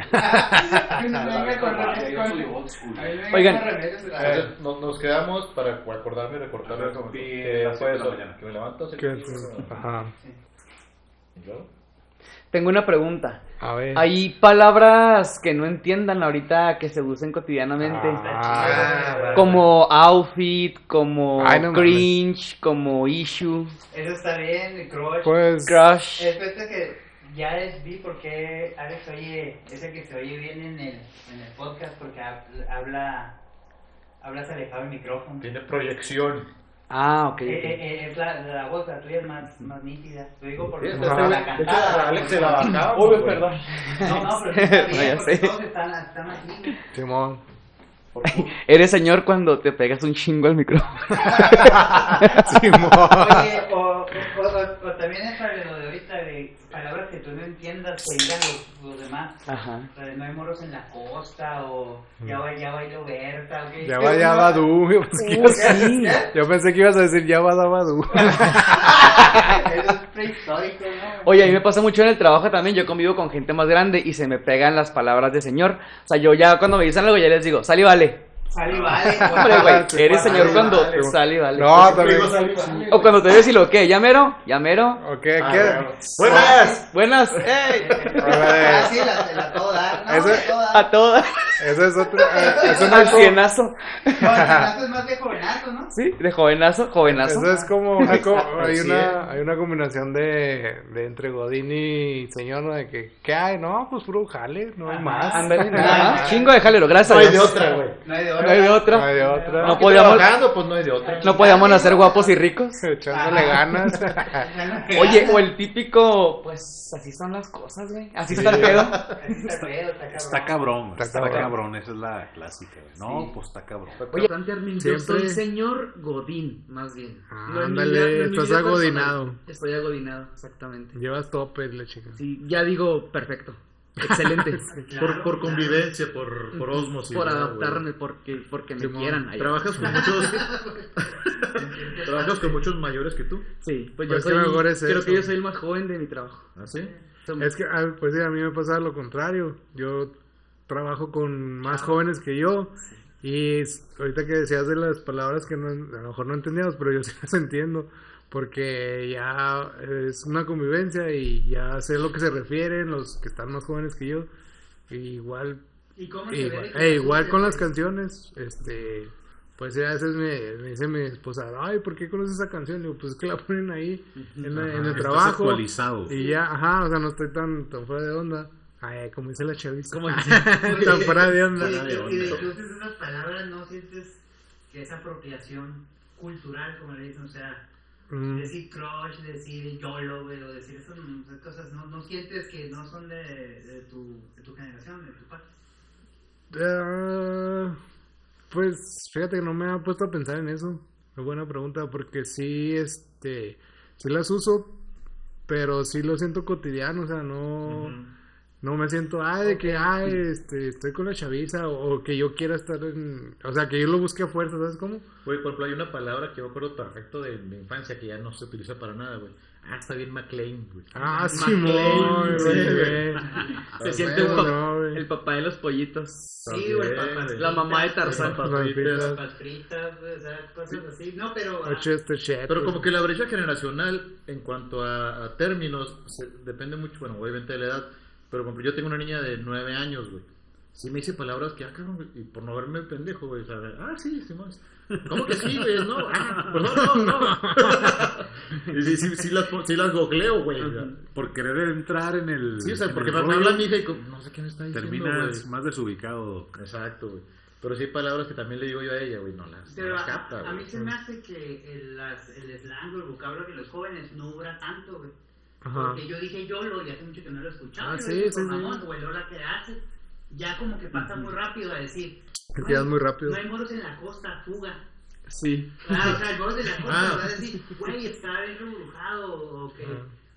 Oigan. con remedios de la- Entonces, nos, nos quedamos para acordarme y recortar A ver, eso. pi- Que las fue siete de la eso, mañana. que me levanto, Ajá. y luego, Tengo una pregunta. A ver. Hay palabras que no entiendan ahorita que se usen cotidianamente. Ah, Como outfit, como Ay, no mames. cringe, como issue, Eso está bien, crush. Pues. crush. Es esto que ya es, vi por qué Alex oye, es el que se oye bien en el, en el podcast porque hab- habla, hablas alejado del micrófono. Tiene proyección. Ah, ok. Eh, eh, eh, es la, la voz, la tuya es más, más nítida. Lo digo porque Sí, por la hecho, cantada. Alex se la bajaba. Uy, perdón. No, no, pero está No, ya bien porque sé. todos están, están así. Simón. Eres señor cuando te pegas un chingo al micrófono. Simón. Oye, o, o, o, o también es para lo de ahorita de palabras que tú no entiendas que digan los, los demás. Ajá. O sea, no hay moros en la costa o ya va, ya bailó Berta. Ya va, ya va, du. Yo pensé, que ibas a- sí. yo pensé que ibas a decir ya va, da, va, du. Eso es prehistórico, ¿no? Oye, a mí me pasa mucho en el trabajo también, yo convivo con gente más grande y se me pegan las palabras de señor. O sea, yo ya cuando me dicen algo ya les digo, sal y vale. Sale y vale. Hombre, güey, eres sal señor cuando vale. sal y vale. No, también. O cuando te ves y lo que, llamero, llamero. Ok, Ah, ¿qué? Buenas. Buenas, ey, A Ah, ver, sí, la, de la todo dar, ¿no? Ese- De todo dar. a todas, Ese es otro. eh, Eso no es cienazo. No, es más de jovenazo, ¿no? Sí, de jovenazo, jovenazo. eso es como una, co- hay una hay una combinación de, de entre Godín y señor, ¿no? De que, ¿qué hay? No, pues puro jale, no hay más. Ándale, nada más. Chingo de jalero, gracias No hay de otra, güey. No hay de No hay de No otra. hay de otra. No podíamos- trabajando, pues no hay de otra. No podíamos nacer guapos y ricos. Echándole ganas. Oye, o el típico, pues así son las cosas, güey. Así está el pedo. Así está feo, está cabrón. Está cabrón, Está está, cabrón. cabrón. esa es la clásica. güey. No, Sí. pues está cabrón. Oye, Yo soy señor Godín, más bien. No ándale, no estás agodinado. Estoy agodinado, exactamente. Llevas topes, la chica. Sí, ya digo perfecto. Excelente. Por, por convivencia, por, por osmosis. por ¿no, adaptarme, güey? porque, porque me Simón. quieran. ahí. Trabajas con muchos. Trabajas con muchos mayores que tú. Sí, pues yo soy. mejor es creo eso. que yo soy el más joven de mi trabajo. ¿Ah, sí? Somos- Es que, ah, pues sí, a mí me pasa lo contrario. Yo trabajo con más jóvenes que yo. Y ahorita que decías de las palabras que no, a lo mejor no entendíamos, pero yo sí las entiendo. Porque ya es una convivencia y ya sé a lo que se refieren los que están más jóvenes que yo. Y igual, ¿Y cómo se igual, ve? eh, igual con las canciones, este, pues sí, a veces me, me dice mi esposa, ay, ¿por qué conoces esa canción? Digo, pues es que la ponen ahí en, la- en el Estás trabajo. actualizado. Y ya, ajá, o sea, no estoy tan, tan fuera de onda. Ay, como dice la chavista. ¿Cómo dice? tan fuera de onda. Y y esas palabras, ¿no sientes que es apropiación cultural, como le dicen? O sea, Mm, decir crush, decir YOLO, güey, o decir esas cosas, ¿no, no sientes que no son de, de, tu, de tu generación, de tu parte? ah, pues fíjate que no me ha puesto a pensar en eso. Es buena pregunta porque sí, este, sí las uso, pero sí lo siento cotidiano, o sea, no... No me siento, ay, de que, ay, este, estoy con la chaviza, o, o que yo quiera estar en, o sea, que yo lo busque a fuerza, ¿sabes cómo? Güey, por ejemplo, hay una palabra que yo me acuerdo perfecto de mi infancia que ya no se utiliza para nada, güey. Ah, está bien McLean, güey. Ah, Simón, sí, güey. Se siente un no, el papá de los pollitos. Sí, güey. La mamá de Tarzán. Fritas, güey, o sea, cosas así. No, pero... ah. Pero como que la brecha generacional en cuanto a, a términos se- depende mucho, bueno, obviamente de la edad, pero por ejemplo, yo tengo una niña de nueve años, güey. Sí me dice palabras que, ah, cabrón, y por no verme pendejo, güey, o sea, ah, sí, sí, más. ¿Cómo que sí, güey? No, ah, perdón, no, no. y sí, sí, sí las, pon- sí las googleo, güey. o sea. Por querer entrar en el. Sí, o sea, porque me, habla mi hija y como, no sé qué me está diciendo, Terminas güey. más desubicado. Exacto, güey. Pero sí hay palabras que también le digo yo a ella, güey, no las, no Pero las a, capta, a mí se me hace que el, las, el slang o el vocablo de los jóvenes no dura tanto, güey. Ajá. Porque yo dije YOLO y hace mucho que no lo escuchaba. Ah, sí, dije sí, mamón, O el hola que haces. Ya como que pasa muy rápido a decir. Te tiras muy rápido. No hay moros en la costa, fuga. Sí. Ah, o sea, el boss de la cosa Ah. va a decir, güey, está bien embrujado, o que...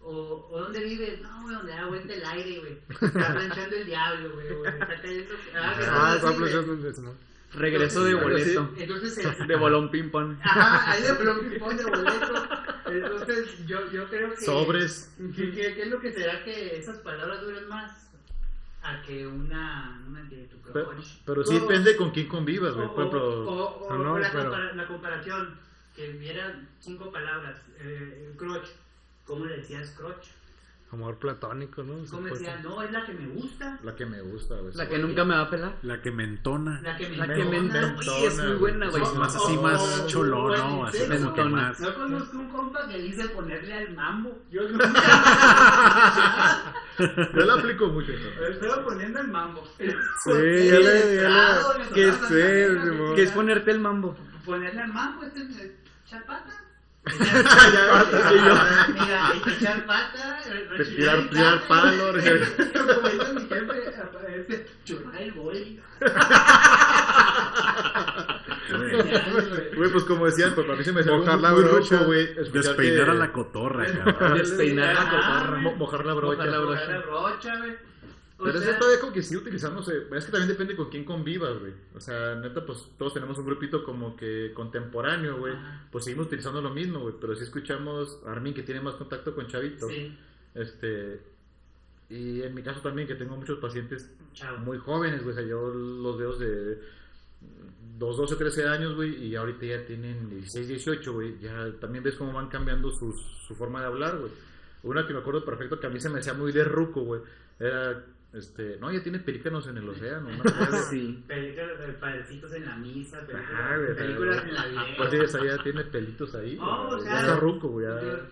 O, o dónde vives, no, güey, donde da vuelta el aire, güey. Está planchando el diablo, güey, está cayendo. Ah, Ah, está planchando el ¿no? Regreso de boleto. Entonces, el- De bolón ping pong. Ajá, ahí de plom ping-pong de boleto. Entonces, yo, yo creo que. Sobres. ¿Qué, es lo que será que esas palabras duren más? A que una. una que tu Pero, pero sí O- depende con quién convivas, o, güey. Por o- ejemplo, o- o- No, no, o la, pero- compara- la comparación, que vieran cinco palabras. Eh, crotch. ¿Cómo le decías crotch? Amor platónico, ¿no? ¿Cómo decía? No, es la que me gusta. la que me gusta, güey. La que nunca me va a pelar. La que me entona. La que me La que me entona. Uy, es muy buena, güey. Es más así, más o- cholón, o- ¿no? Así como que Mentona. más. No conozco un compa que dice ponerle al mambo. Yo nunca. Yo la aplico mucho. ¿no? Estoy poniendo el mambo. Sí, ya le, ya le, ¿Qué es, sí, Simón. ¿Qué es ponerte el mambo? Ponerle al mambo, este es eh, echar pata. Mira, echar pata. re- rechinar Tirar, el tirar cable. palo, re- Como dice mi jefe, aparece churrar el boli. Güey, pues como decían, pues para mí se me salió Mojar la brocha. güey. Despeinar que- a la cotorra, cabrón. Despeinar la Ajá, cotorra. mojar la brocha. Mojar la brocha. Churrar la brocha, güey. O Pero sea, ese todavía como que sigue utilizándose. Es que también depende con quién convivas, güey. O sea, neta, pues todos tenemos un grupito como que contemporáneo, güey. Ajá. Pues seguimos utilizando lo mismo, güey. Pero si escuchamos a Armin que tiene más contacto con Chavito. Sí, Este. Y en mi caso también, que tengo muchos pacientes chavo. muy jóvenes, güey. O sea, yo los veo de 2, 12, 13 años, güey. Y ahorita ya tienen 16, 18, güey. Ya también ves cómo van cambiando su, su forma de hablar, güey. Una que me acuerdo perfecto que a mí se me hacía muy de ruco, güey. Era, este, no, ya tiene pelícanos en el océano. una. Sí. Películas de padrecitos en la misa, películas, Ajá, güey, películas en la vida. Pues sí, esa ya tiene pelitos ahí. Oh, o sea, está ruco, güey.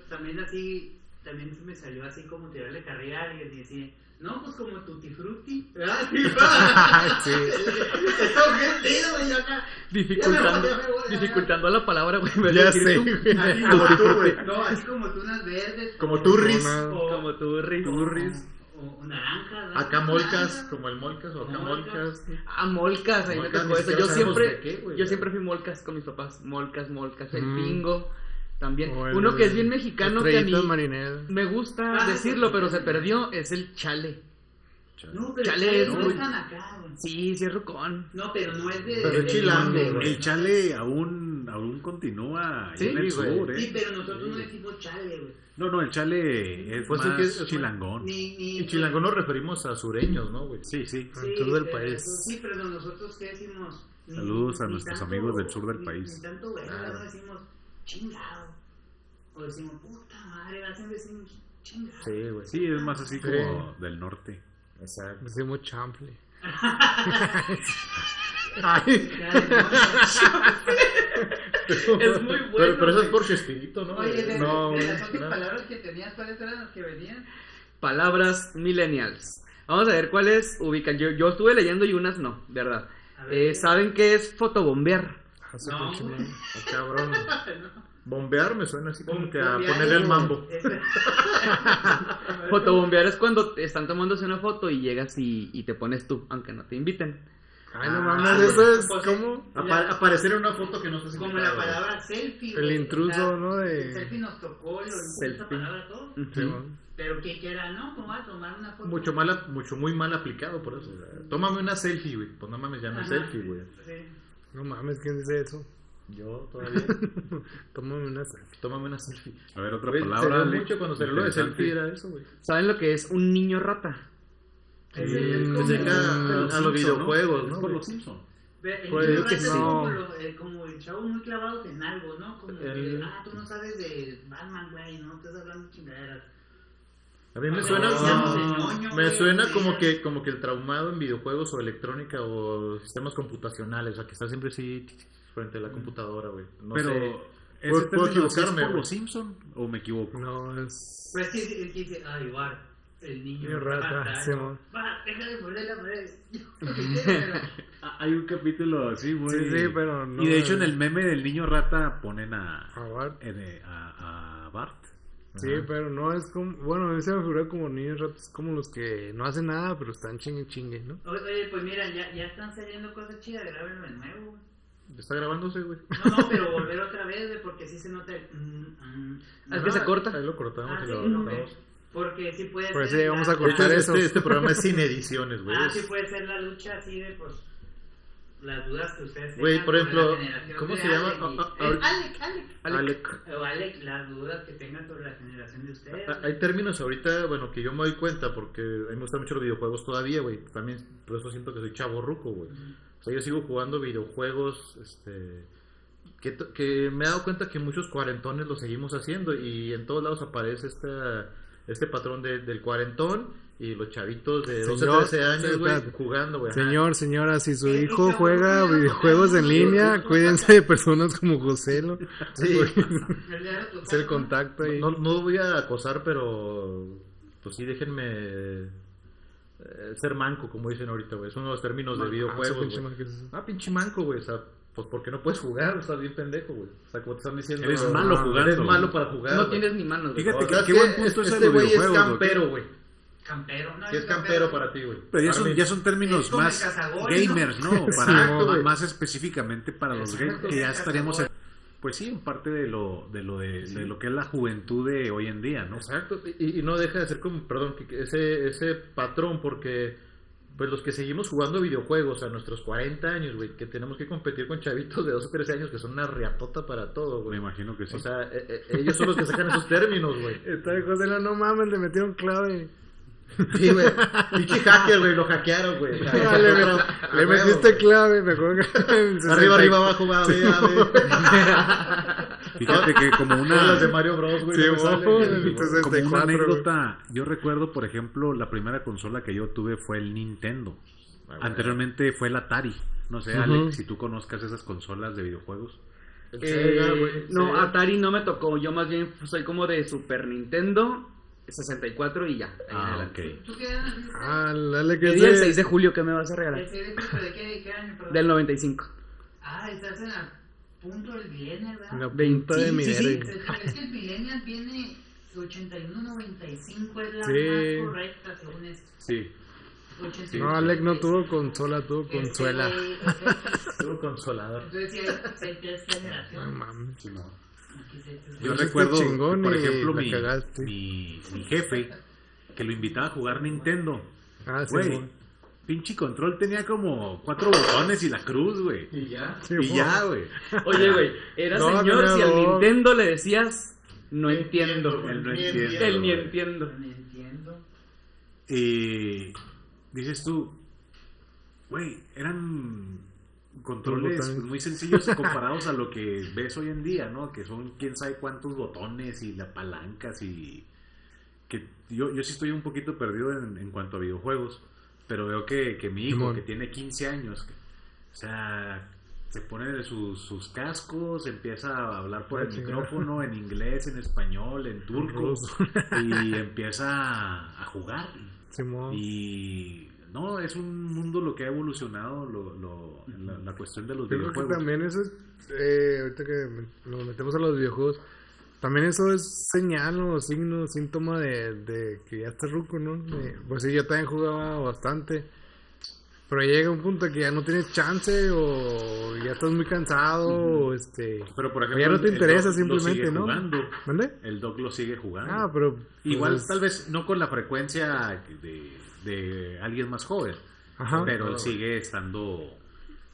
también así, también se me salió así como tirarle carrera a alguien y decir, no, pues como tutti frutti. Ah, Sí. Eso qué chido, güey, acá. Dificultando, Ya me voy, ya me voy, ya me dificultando la palabra, güey. vez Ya sé, tú. Así Como tú, tú, güey. No, así como tunas verdes. Como turris. o- Como tú, Riz. Turris. O, naranjas. ¿verdad? Acá molcas, como el molcas o acá Molcas. molcas. Ah, molcas, ahí me Molcas, tocó ni eso. Yo siempre, qué, yo siempre fui molcas con mis papás. Molcas, molcas, el Mm. bingo. También. El- Uno que es bien mexicano que a mí me gusta Ah, decirlo, pero se perdió, es el chale. No, pero Chale, chale, no, no güey. es tan acá, güey. Sí, sí es rucón. No, pero no es de. Pero es chilango. El chale aún, aún continúa Sí, en el güey. sur, Sí, ¿eh? pero nosotros no decimos chale, güey. No, no, el chale es Pues es más que es- chilangón. Ni, ni, En Chilango nos referimos a sureños, ¿no, güey? Sí, sí. Sí, Al sur del país. Sí, pero nosotros qué decimos. Ni- Saludos a nuestros tanto- amigos del sur del ni- país. Ni tanto verga, Claro. no decimos chingado. O decimos puta madre, hacen decimos chingado. Sí, güey. Sí, es más así como del norte. Exacto. Decimos chample. Ay, no, Es muy bueno. pero, pero eso es por Chespirito, ¿no? Oye, de, no, de las otras no. palabras que tenías, ¿cuáles eran las que venían? Palabras millennials. Vamos a ver cuáles ubican. Yo, yo estuve leyendo y unas no, ¿verdad? Eh, ¿Saben qué es fotobombear? Ah, su No, cabrón. Bombear me suena así como que a ponerle el mambo. Fotobombear es cuando te están tomándose una foto y llegas y, y te pones tú, aunque no te inviten. Ay, no Ah, mames, eso es pues, como Apa- aparecer en una foto que no estás Como la palabra selfie. el intruso, ¿no? El De... selfie nos tocó, lo esa Selfie. palabra todo. Sí, man. Pero que quiera, ¿no? ¿Cómo va a tomar una foto? Mucho, mal, mucho muy mal aplicado por eso. tómame una selfie, güey. Pues no mames, ya no es selfie, güey. Sí. No mames, ¿quién dice eso? Yo todavía. Tómame una selfie. Tómame una selfie. A ver, otra palabra. se mucho cuando se lo de selfie era eso, güey. ¿Saben lo que es un niño rata? Es el- es Mm, como- Se dedica De a, los a los Simpson, videojuegos, Es ¿no? por los Simpsons. El Pues, yo que sí. como, lo- eh, como el chavo muy clavados en algo, ¿no? Como que, El- ah, tú no sabes de Batman, güey, ¿no? Estás hablando chingaderas. A mí me Ah, suena, ñoño, me suena como que como que el traumado en videojuegos o electrónica o sistemas computacionales, o sea, que está siempre así frente a la computadora, güey. No Pero, sé. ¿ese Puedo- equivocarme, ¿Es por los Simpsons o me equivoco? No, es... Pues es que, es que dice, ah, igual, el niño Niño rata, sí, ¿no? Va, deja de morder la madre. Ah, Hay un capítulo así, güey. Sí, sí, pero no Y de hecho en el meme del niño rata ponen a, A Bart. en, eh, a, a Bart. Sí, pero no es como... Bueno, a mí se me figura como niños ratos, como los que no hacen nada, pero están chingue chingue, ¿no? Oye, oye, pues mira, ya, ya están saliendo cosas chidas, grábenlo de nuevo. güey. Está grabándose, güey. No, no, pero volver otra vez, güey, porque sí se nota el... mm, mm. Es que se corta. Ahí lo cortamos Ah, y sí, lo no, cortamos. Porque sí puede Pues ser... sí, vamos a la- cortar este, eso. este programa es sin ediciones, güey. Ah, sí puede ser la lucha así de, pues, las dudas que ustedes tengan Güey, por sobre ejemplo, la generación ¿cómo se llama? Alec y- Ah, ah, ahorita- Alec, Alec. Alec. O Alec, las dudas que tengan sobre la generación de ustedes. Ah, Hay términos ahorita, bueno, que yo me doy cuenta porque a mí me gustan mucho los videojuegos todavía, güey. También por eso siento que soy chavo ruco, güey. O sea, yo sigo jugando videojuegos, este... Que, que me he dado cuenta que muchos cuarentones lo seguimos haciendo y en todos lados aparece esta, este patrón de- del cuarentón y los chavitos de 12, Señor, 13 años, güey, jugando, güey. Señor, señora, si su Eh, hijo juega videojuegos no, en no, línea, no, no, cuídense de personas como Joselo. Sí. De Es el contacto ahí. No, no voy a acosar, pero pues sí, déjenme eh, ser manco, como dicen ahorita, güey. Son los términos de Ah, videojuegos, pinche güey. madre, ¿qué es? Ah, pinche manco, güey. O sea, pues porque no puedes jugar, estás bien pendejo, güey. O sea, como te están diciendo. Eres ah, malo jugando, Eres malo para jugar. No güey. tienes ni manos, güey. Fíjate sea, qué buen que punto es este güey es campero, güey. Campero, no, Sí, es campero para ti, güey. Pero ya son, ya son términos más ¿no? gamers, ¿no? Exacto, Para, güey. más específicamente para los Exacto, gamers, que ya es estaríamos pues sí, en parte de lo de lo de, de lo que es la juventud de hoy en día, ¿no? Exacto, y, y no deja de ser como, perdón, que- que ese, ese patrón, porque pues los que seguimos jugando videojuegos a nuestros 40 años, güey, que tenemos que competir con chavitos de 12 o 13 años que son una riatota para todo, Me güey. imagino que sí. O sea, eh, eh, ellos son los que sacan esos términos, güey. Está el Joselo, no mames, le metieron clave. Sí, güey. Pinche hacker, güey, lo hackearon, güey. Ah, le, pero- le metiste clave, me en Arriba, 60 arriba, abajo, va, ve, a ver. Fíjate que como Todas las de una Mario Bros, güey. Sí, no como una 64, anécdota, yo recuerdo, por ejemplo, la primera consola que yo tuve fue el Nintendo. Anteriormente fue el Atari. No sé. Alex, si tú conozcas esas consolas de videojuegos. El Eh, Sega, güey, no, Sega. Atari no me tocó. Yo más bien soy como de Super Nintendo, 64 y ya. Ah, ok. Ah, dale. El es 6 de julio que me vas a ¿De regalar. qué, de qué- de qué- qué año, perdón? Del 95. Ah, estás en el punto del millennial, ¿verdad? la punta de mi Sí, sí. Es es que el millennial viene 81-95 es la Sí. más correcta según esto. Sí. 81, No, Alec no 95. tuvo consola, tuvo Este, consuela. güey, Tuvo consolador. Entonces sí hay, hay tres No mames. Se- Yo recuerdo, chingón por ejemplo, mi, mi, mi jefe, que lo invitaba a jugar Nintendo. Ah, sí, Güey, güey. Pinche control tenía como cuatro botones y la cruz, güey. Y ya. Sí, Y güey. ya, güey. Oye, güey, era No, señor si al. Nintendo le decías, no entiendo. Él no Ni entiende. El ni entiendo. Entiendo. Y dices tú, güey, eran controles botones. muy sencillos comparados a lo que ves hoy en día, ¿no? Que son quién sabe cuántos botones y las palancas y que yo, yo sí estoy un poquito perdido en, en cuanto a videojuegos, pero veo que, que mi hijo, que tiene 15 años, que- o sea, se pone de sus, sus cascos, empieza a hablar por Ah, el micrófono en inglés, en español, en turco, y empieza a jugar. Y no, es un mundo lo que ha evolucionado, lo, lo- la, la cuestión de los Yo creo que videojuegos. también eso es, eh, ahorita que nos metemos a los videojuegos, también eso es señal o signo, síntoma de, de que ya estás ruco, ¿no? De- pues sí, yo también jugaba bastante, pero llega un punto que ya no tienes chance o ya estás muy cansado o este... Pero por ejemplo, ya no te interesa simplemente, ¿no? jugando. ¿Mande? El Doc lo sigue jugando. Ah, pero... Igual pues, tal vez no con la frecuencia de, de alguien más joven, Ajá. pero él sigue estando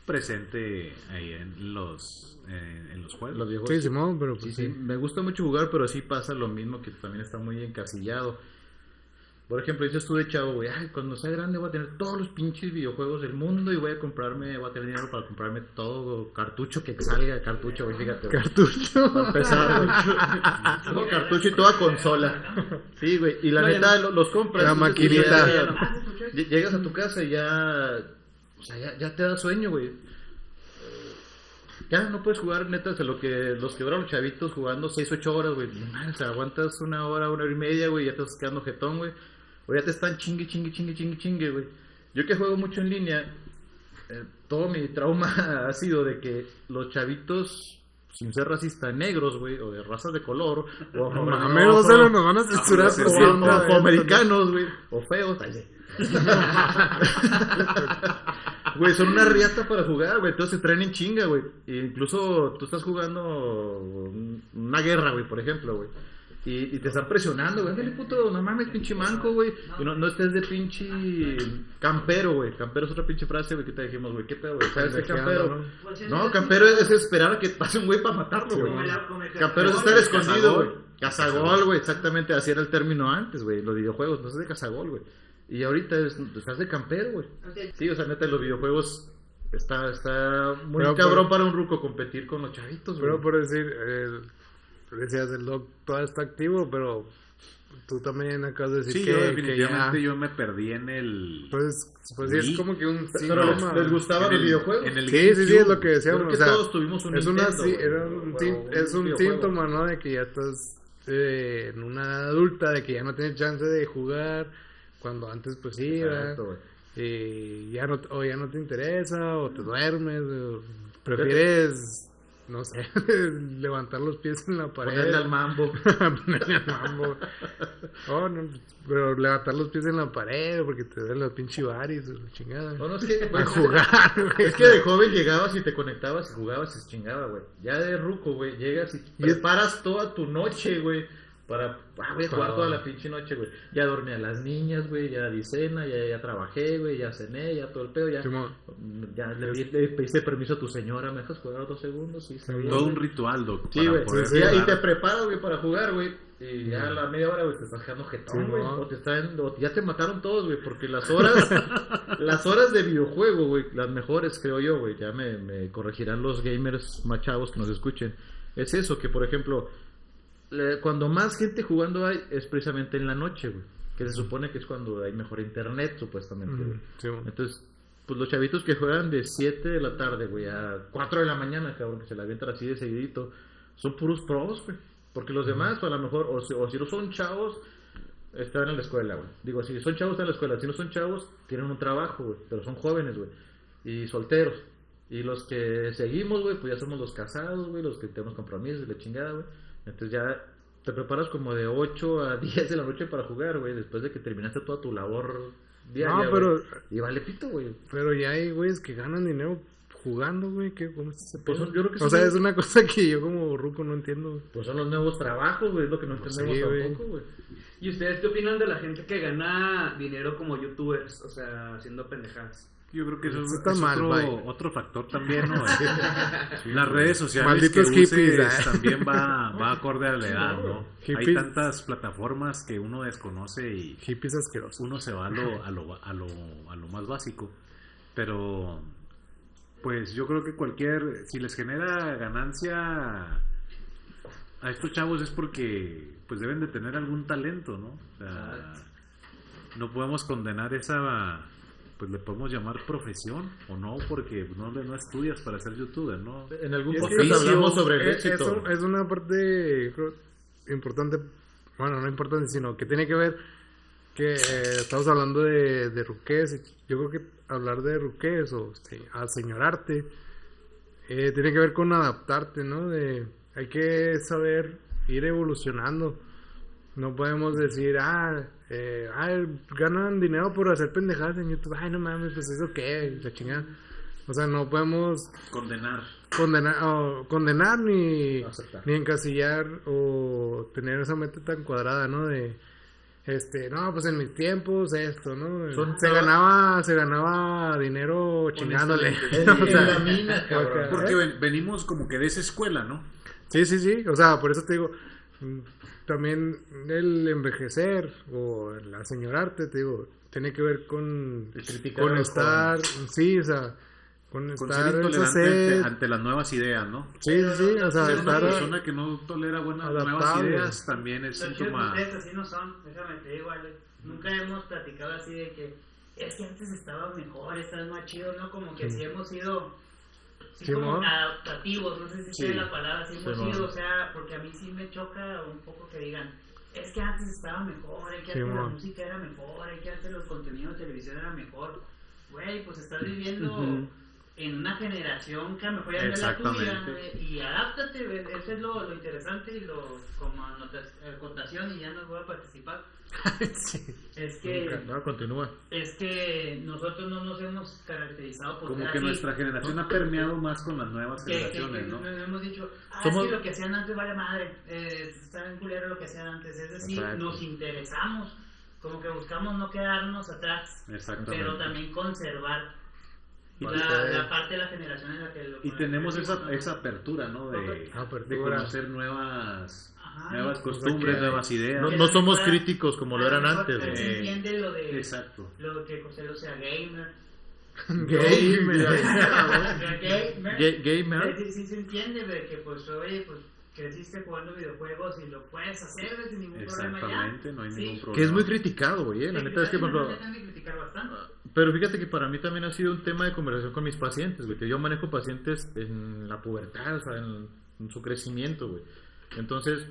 presente ahí en los, eh, en los juegos. Los viejos. Sí, Simón, pero Sí, pues sí, sí. me gusta mucho jugar, pero sí pasa lo mismo que también está muy encasillado. Por ejemplo, dices tú de chavo, güey, ay, cuando sea grande voy a tener todos los pinches videojuegos del mundo y voy a comprarme, voy a tener dinero para comprarme todo cartucho que salga, cartucho, güey, fíjate. güey. Cartucho. Para empezar. Todo cartucho y toda consola. Sí, güey, y la No, neta no. lo- los compras. La maquinita. Llegas a tu casa y ya, o sea, ya, ya te da sueño, güey. Ya no puedes jugar, neta, o sea, lo que los quebraron los chavitos jugando 6, 8 horas, güey. O sea, aguantas una hora, una hora y media, güey, ya te estás quedando jetón, güey. O ya te están chingue, chingue, chingue, chingue, chingue, güey. Yo que juego mucho en línea, eh, todo mi trauma ha sido de que los chavitos, sin ser racistas, negros, güey, o de razas de color, o No o- mames, o- no se lo nos van a censurar sí, por güey. afroamericanos, güey, o feos. Güey, son una riata para jugar, güey. Entonces se traen en chinga, güey. E incluso tú estás jugando una guerra, güey, por ejemplo, güey. Y, y te están presionando, güey. Ándale, puto, no mames, pinche manco, güey. Y no, no estés de pinche campero, güey. Campero es otra pinche frase, güey, que te dijimos, güey. ¿Qué pedo, güey? ¿Sabes qué campero? No, campero es esperar a que pase un güey para matarlo, güey. Campero es estar escondido, güey. Cazagol, güey, exactamente así era el término antes, güey. Los videojuegos, no es de cazagol, güey. Y ahorita es- estás de campero, güey. Sí, o sea, neta, los videojuegos está, está muy Pero cabrón por- para un ruco competir con los chavitos, güey. Pero por decir, el, decías, el doc todavía está activo, pero tú también acabas de decir Sí, que, yo que definitivamente ya... yo me perdí en el... Pues, pues sí, es Sí. como que un Pero les, síntoma. les los el- videojuegos. en el Sí, sí, sí, es lo que decíamos. Creo que o sea, todos tuvimos un es, una, Nintendo, sí, güey, era un, o sin- un es un síntoma, ¿no? De que ya estás eh, en una adulta, de que ya no tienes chance de jugar, cuando antes pues sí. Exacto, y ya no, o ya no te interesa, o te duermes, o prefieres, no sé, levantar los pies en la pared. Ponerle al mambo. Ponerle al mambo. Oh, no, pero levantar los pies en la pared, porque te duele los pinche o la chingada. No, no, es que, A jugar, güey. Es que de joven llegabas y te conectabas y jugabas y se chingaba, güey. Ya de ruco, güey, llegas y Y es- preparas toda tu noche, güey. Para, ah, voy a jugar toda la pinche noche, güey. Ya dormí a las niñas, güey, ya di cena, ya, ya trabajé, güey, ya cené, ya todo el pedo, ya. Ya le, le pediste permiso a tu señora, ¿me dejas jugar dos segundos? Sí, bien, Todo güey. un ritual, Doc. Sí, güey. y te preparas, güey, para jugar, güey. Y ya a la media hora, güey, te estás quedando jetón, Sí, güey. no. O te están, o ya te mataron todos, güey, porque las horas, las horas de videojuego, güey, las mejores, creo yo, güey. Ya me, me corregirán los gamers más chavos que nos escuchen. Es eso, que por ejemplo, cuando más gente jugando hay, es precisamente en la noche, güey. Que se supone que es cuando hay mejor internet, supuestamente, güey. Mm, Simón. Entonces, pues los chavitos que juegan de 7 de la tarde, güey, a 4 de la mañana, cabrón, que se la avientan así de seguidito, son puros pros, güey. Porque los demás, a lo mejor, o si, o si no son chavos, están en la escuela, güey. Digo, si son chavos, están en la escuela. Si no son chavos, tienen un trabajo, güey. Pero son jóvenes, güey. Y solteros. Y los que seguimos, güey, pues ya somos los casados, güey, los que tenemos compromisos la chingada, güey. Entonces ya te preparas como de 8 a 10 de la noche para jugar, güey, después de que terminaste toda tu labor diaria, No, pero-. Y vale pito, güey. Pero ya hay güeyes que ganan dinero jugando, güey. ¿Qué, ¿Cómo ese Pues son- yo creo que O sea, es una cosa que yo como ruco no entiendo. Pues son los nuevos trabajos, güey, es lo que no Pues entendemos sí, tampoco, güey. ¿Y ustedes qué opinan de la gente que gana dinero como youtubers? O sea, haciendo pendejadas. Yo creo que eso, Eso es, está es mal, otro, otro factor también, ¿no? Las redes sociales Malditos que uses hippies, ¿eh? también va, va acorde a la edad, ¿no? Hay tantas plataformas que uno desconoce y Hippies asquerosos. uno se va a lo, a lo, a lo, a lo más básico. Pero, pues yo creo que cualquier, si les genera ganancia a estos chavos es porque pues deben de tener algún talento, ¿no? O sea, no podemos condenar esa, pues le podemos llamar profesión o no, porque no, no estudias para ser youtuber, ¿no? En algún podcast hablamos sobre el es, éxito. es- es una parte creo, importante, bueno, no importante, sino que tiene que ver que eh, estamos hablando de, de ruquez. Yo creo que hablar de ruquez o este, aseñorarte eh, tiene que ver con adaptarte, ¿no? De, hay que saber ir evolucionando. No podemos decir, ah, eh, ah, ganan dinero por hacer pendejadas en YouTube. Ay, no mames, pues eso qué, la chingada. O sea, no podemos Condenar. condenar, o condenar ni, Aceptar. ni encasillar o tener esa meta tan cuadrada, ¿no? De, este, no, pues en mis tiempos esto, ¿no? Son se ganaba, se ganaba dinero chingándole. O sea, la mina, cabrón. Porque ven- venimos como que de esa escuela, ¿no? Sí, sí, sí. O sea, por eso te digo, también el envejecer o el aseñorarte, te digo, tiene que ver con, con a estar, sí, o sea, con Con estar ser intolerante ante, ante las nuevas ideas, ¿no? Sí, sí, sí, o sea, Ser una persona que no tolera buenas nuevas adaptable. ideas también es Pero síntoma. ustedes así no son, déjame te digo, Ale. Nunca hemos platicado así de que es que antes estaba mejor, estás más chido, ¿no? Como que sí, hemos sido sí, como ¿no? adaptativos, no sé si Sí. sea la palabra, sí hemos Sí, sido, ¿no? o sea, porque a mí sí me choca un poco que digan, es que antes estaba mejor, es que antes la música era mejor, es que antes los contenidos de televisión eran mejor. Güey, pues estás viviendo. En una generación que a lo mejor ya no es la tuya eh, y adáptate, eso es lo, lo interesante y lo como acotación y ya no voy a participar. Es que No, continúa. es que nosotros no nos hemos caracterizado por Como que nuestra generación ha permeado más con las nuevas que, que- generaciones, que ¿no? nos hemos dicho, ah, que lo que hacían antes vale madre, eh, está bien culero lo que hacían antes, es decir, Exacto. nos interesamos, como que buscamos no quedarnos atrás, pero también conservar la, que- la parte de la generación en la que lo Y tenemos esa, esa apertura, ¿no? De, Apertura. de conocer nuevas, Ajá. nuevas Pues costumbres, aquí- nuevas ideas. No, Que no somos críticos como lo eran mejor antes, se entiende lo de Exacto. lo que José lo sea gamer. Gamer. gamer. Ga- gamer. Sí, sí se entiende de que pues oye pues creciste jugando videojuegos y lo puedes hacer sin ningún problema ya. Exactamente, no hay Sí. ningún problema. Que es muy criticado, güey. eh, La Sí, neta es que, por ejemplo, bastante. Pero fíjate que para mí también ha sido un tema de conversación con mis pacientes, güey. Que yo manejo pacientes en la pubertad, o sea, en, su crecimiento, güey. Entonces,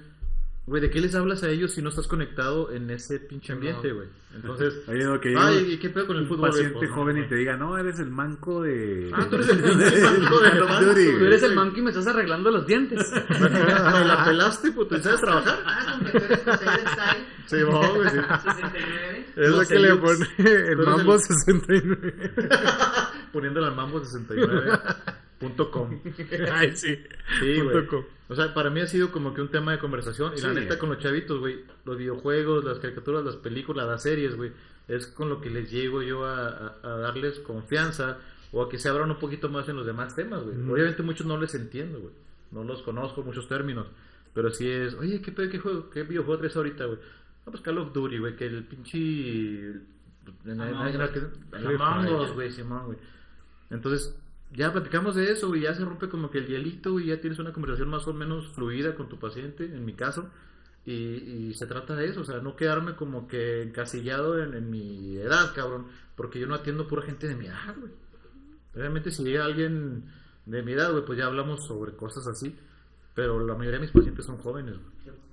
güey, ¿de qué les hablas a ellos si no estás conectado en ese pinche ambiente, güey? Entonces, Oye, lo que digo, ay, ¿y qué pedo con el un fútbol? paciente viejo? joven No, y te diga, no, eres el manco de... Ah, tú eres el pinche manco de Duty. Tú eres el manco y me estás arreglando los dientes. ¿Me la pelaste, puto? ¿Y sabes trabajar? Ah, con que tú eres José del Style Sí, no, güey, sí. 69. Es No lo que le pone tú el Mambo el- 69. Poniéndole al mambo 69.com. Ay, sí. Punto com. O sea, para mí ha sido como que un tema de conversación. Y la neta, con los chavitos, güey, los videojuegos, las caricaturas, las películas, las series, güey, es con lo que les llego yo a, a- a darles confianza o a que se abran un poquito más en los demás temas, güey. Obviamente muchos no les entiendo, güey. No los conozco, muchos términos. Pero sí es, oye, ¿qué, pedo, qué, juego, qué videojuego traes ahorita, güey? No, pues Call of Duty, güey, que el pinche... Among Us, güey, Simón, güey. Entonces, ya platicamos de eso, y ya se rompe como que el hielito, y ya tienes una conversación más o menos fluida con tu paciente, en mi caso. Y, y se trata de eso, o sea, no quedarme como que encasillado en, en mi edad, cabrón, porque yo no atiendo pura gente de mi edad, güey. Realmente si llega alguien de mi edad, güey, pues ya hablamos sobre cosas así, pero la mayoría de mis pacientes son jóvenes, güey.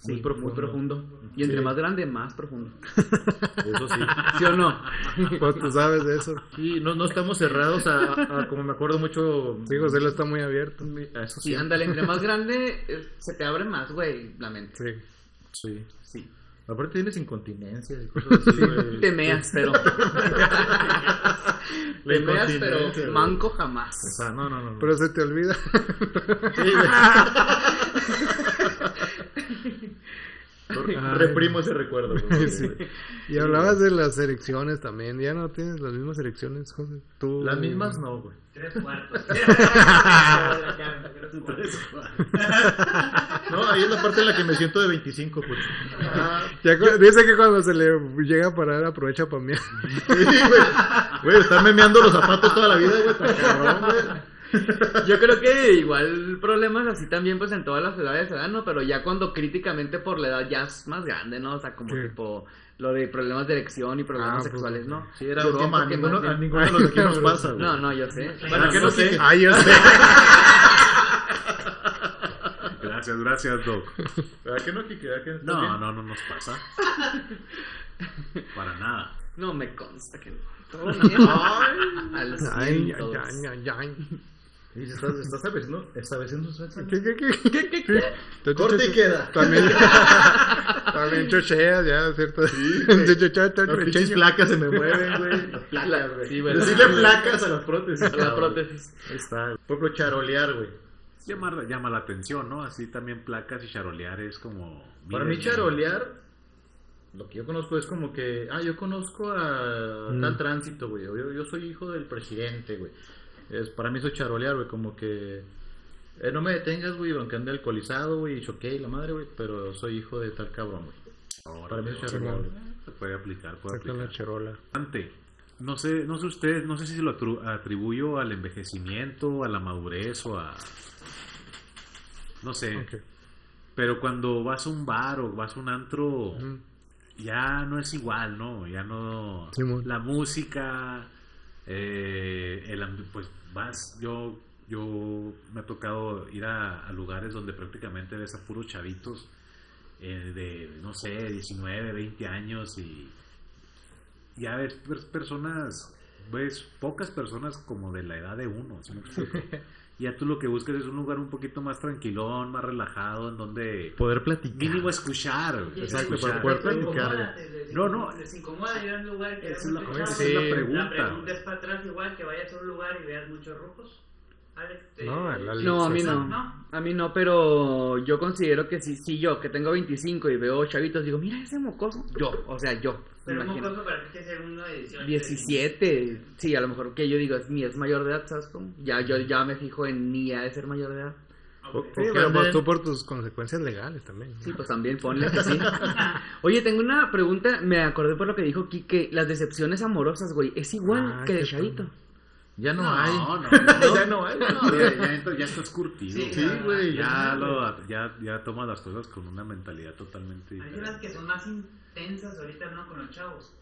Sí, Muy profundo. Muy profundo. Y entre Sí. más grande, más profundo. Eso sí. ¿Sí o no? Pues tú sabes de eso. Sí, no, no estamos cerrados a, a- a- como me acuerdo mucho... Sí, José lo está muy abierto. a eso Sí, sí. ándale, entre más grande, eh, se te abre más, güey, la mente. Sí. Sí. Sí. Aparte tienes incontinencias y cosas así, güey. Te meas, pero. La Te meas, incontinencia, pero güey. manco jamás. O sea, no, no, no. no. Pero se te olvida. Sí, güey. Reprimo ese recuerdo. Sí. Y hablabas de las erecciones también. Ya no tienes las mismas erecciones, José. Tú... Las mismas no, güey. Tres cuartos. No, ahí es la parte en la que me siento de 25, pues. Ah, Ya dice que cuando se le llega a parar aprovecha para mí. sí, güey. Güey, estar memeando los zapatos toda la vida, güey. está cabrón, güey. Yo creo que igual problemas así también, pues en todas las edades se dan, ¿no? Pero ya cuando críticamente por la edad ya es más grande, ¿no? O sea, como Sí. tipo lo de problemas de erección y problemas Ah, pues, sexuales, ¿no? Sí, era Yo broma. A que ninguno, a ninguno de los aquí nos pasa, güey. No, no, yo sé. ¿Para qué no sé? sé? Ay, yo sé. Gracias, gracias, Doc. ¿Verdad que no, Kike? ¿Verdad que está No, bien? no, no nos pasa. Para nada. No me consta que no. Todo bien. Al Ay, cien ay, ay, ay, ay. Y se está, se está estableciendo, estableciendo su ¿Qué, qué, qué? ¿Qué, qué, qué? Corte y queda. También, también chocheas, ya, ¿cierto? Sí, Las pinches placas se me mueven, güey. Las placas, güey. Sí, ¿verdad? Decirle placas a las prótesis. A la cabrón. prótesis. Ahí está. Por ejemplo, charolear, güey. Llama, llama la atención, ¿no? Así también placas y charolear es como... Para mí charolear, lo que yo conozco es como que, ah, yo conozco a Mm. tal tránsito, güey. Yo, yo soy hijo del presidente, güey. Es, para mí eso es charolear, güey, como que... eh, no me detengas, güey, aunque ande alcoholizado, güey, y choqué la madre, güey, pero soy hijo de tal cabrón, güey. Órale, Para mí es órale. charolear, güey. Se puede aplicar, puede Saca la aplicar. charola. Ante, No sé, no sé ustedes, no sé si lo atru- atribuyo al envejecimiento, a la madurez o a... No sé. Pero cuando vas a un bar o vas a un antro, ya no es igual, ¿no? Ya no... La música, eh, el, pues vas, yo, yo me ha tocado ir a, lugares donde prácticamente ves a puros chavitos eh, de, no sé, 19, 20 años y ya ves per- personas ves pocas personas como de la edad de uno. ¿sí? ya tú lo que buscas es un lugar un poquito más tranquilón, más relajado, en donde Poder platicar. mínimo escuchar. güey, Exacto, escuchar. para poder ¿Les platicar. incomoda? ¿Les No, no. ¿Les incomoda ir a un lugar que es la- es la pregunta. La pregunta es para atrás igual, que vayas a un lugar y veas muchos rucos. Alex, te- No, Alex No, a mí no. ¿No? A mí no, pero yo considero que si, si yo, que tengo 25 y veo chavitos, digo, mira ese mocoso. Yo, o sea, yo. Pero un imagino. mocoso para ti que ser uno de 18. 17, sí, a lo mejor que yo digo, es, ni es mayor de edad, ¿sabes cómo? Ya, yo ya me fijo en ni ha de ser mayor de edad. O- Ok. Sí, Porque pero pues tú por tus consecuencias legales también. Sí, pues también ponle que sí. Oye, tengo una pregunta, me acordé por lo que dijo Kike, las decepciones amorosas, güey, ¿es igual Ah, que de chavito? Ya no, No, hay. no, no. ya no hay. No, ya, ya, ya estás curtido. Sí, Sí, güey. Ya, lo, ya, ya tomas las cosas con una mentalidad totalmente Hay unas diferente. que son más intensas ahorita, ¿no? Con los chavos.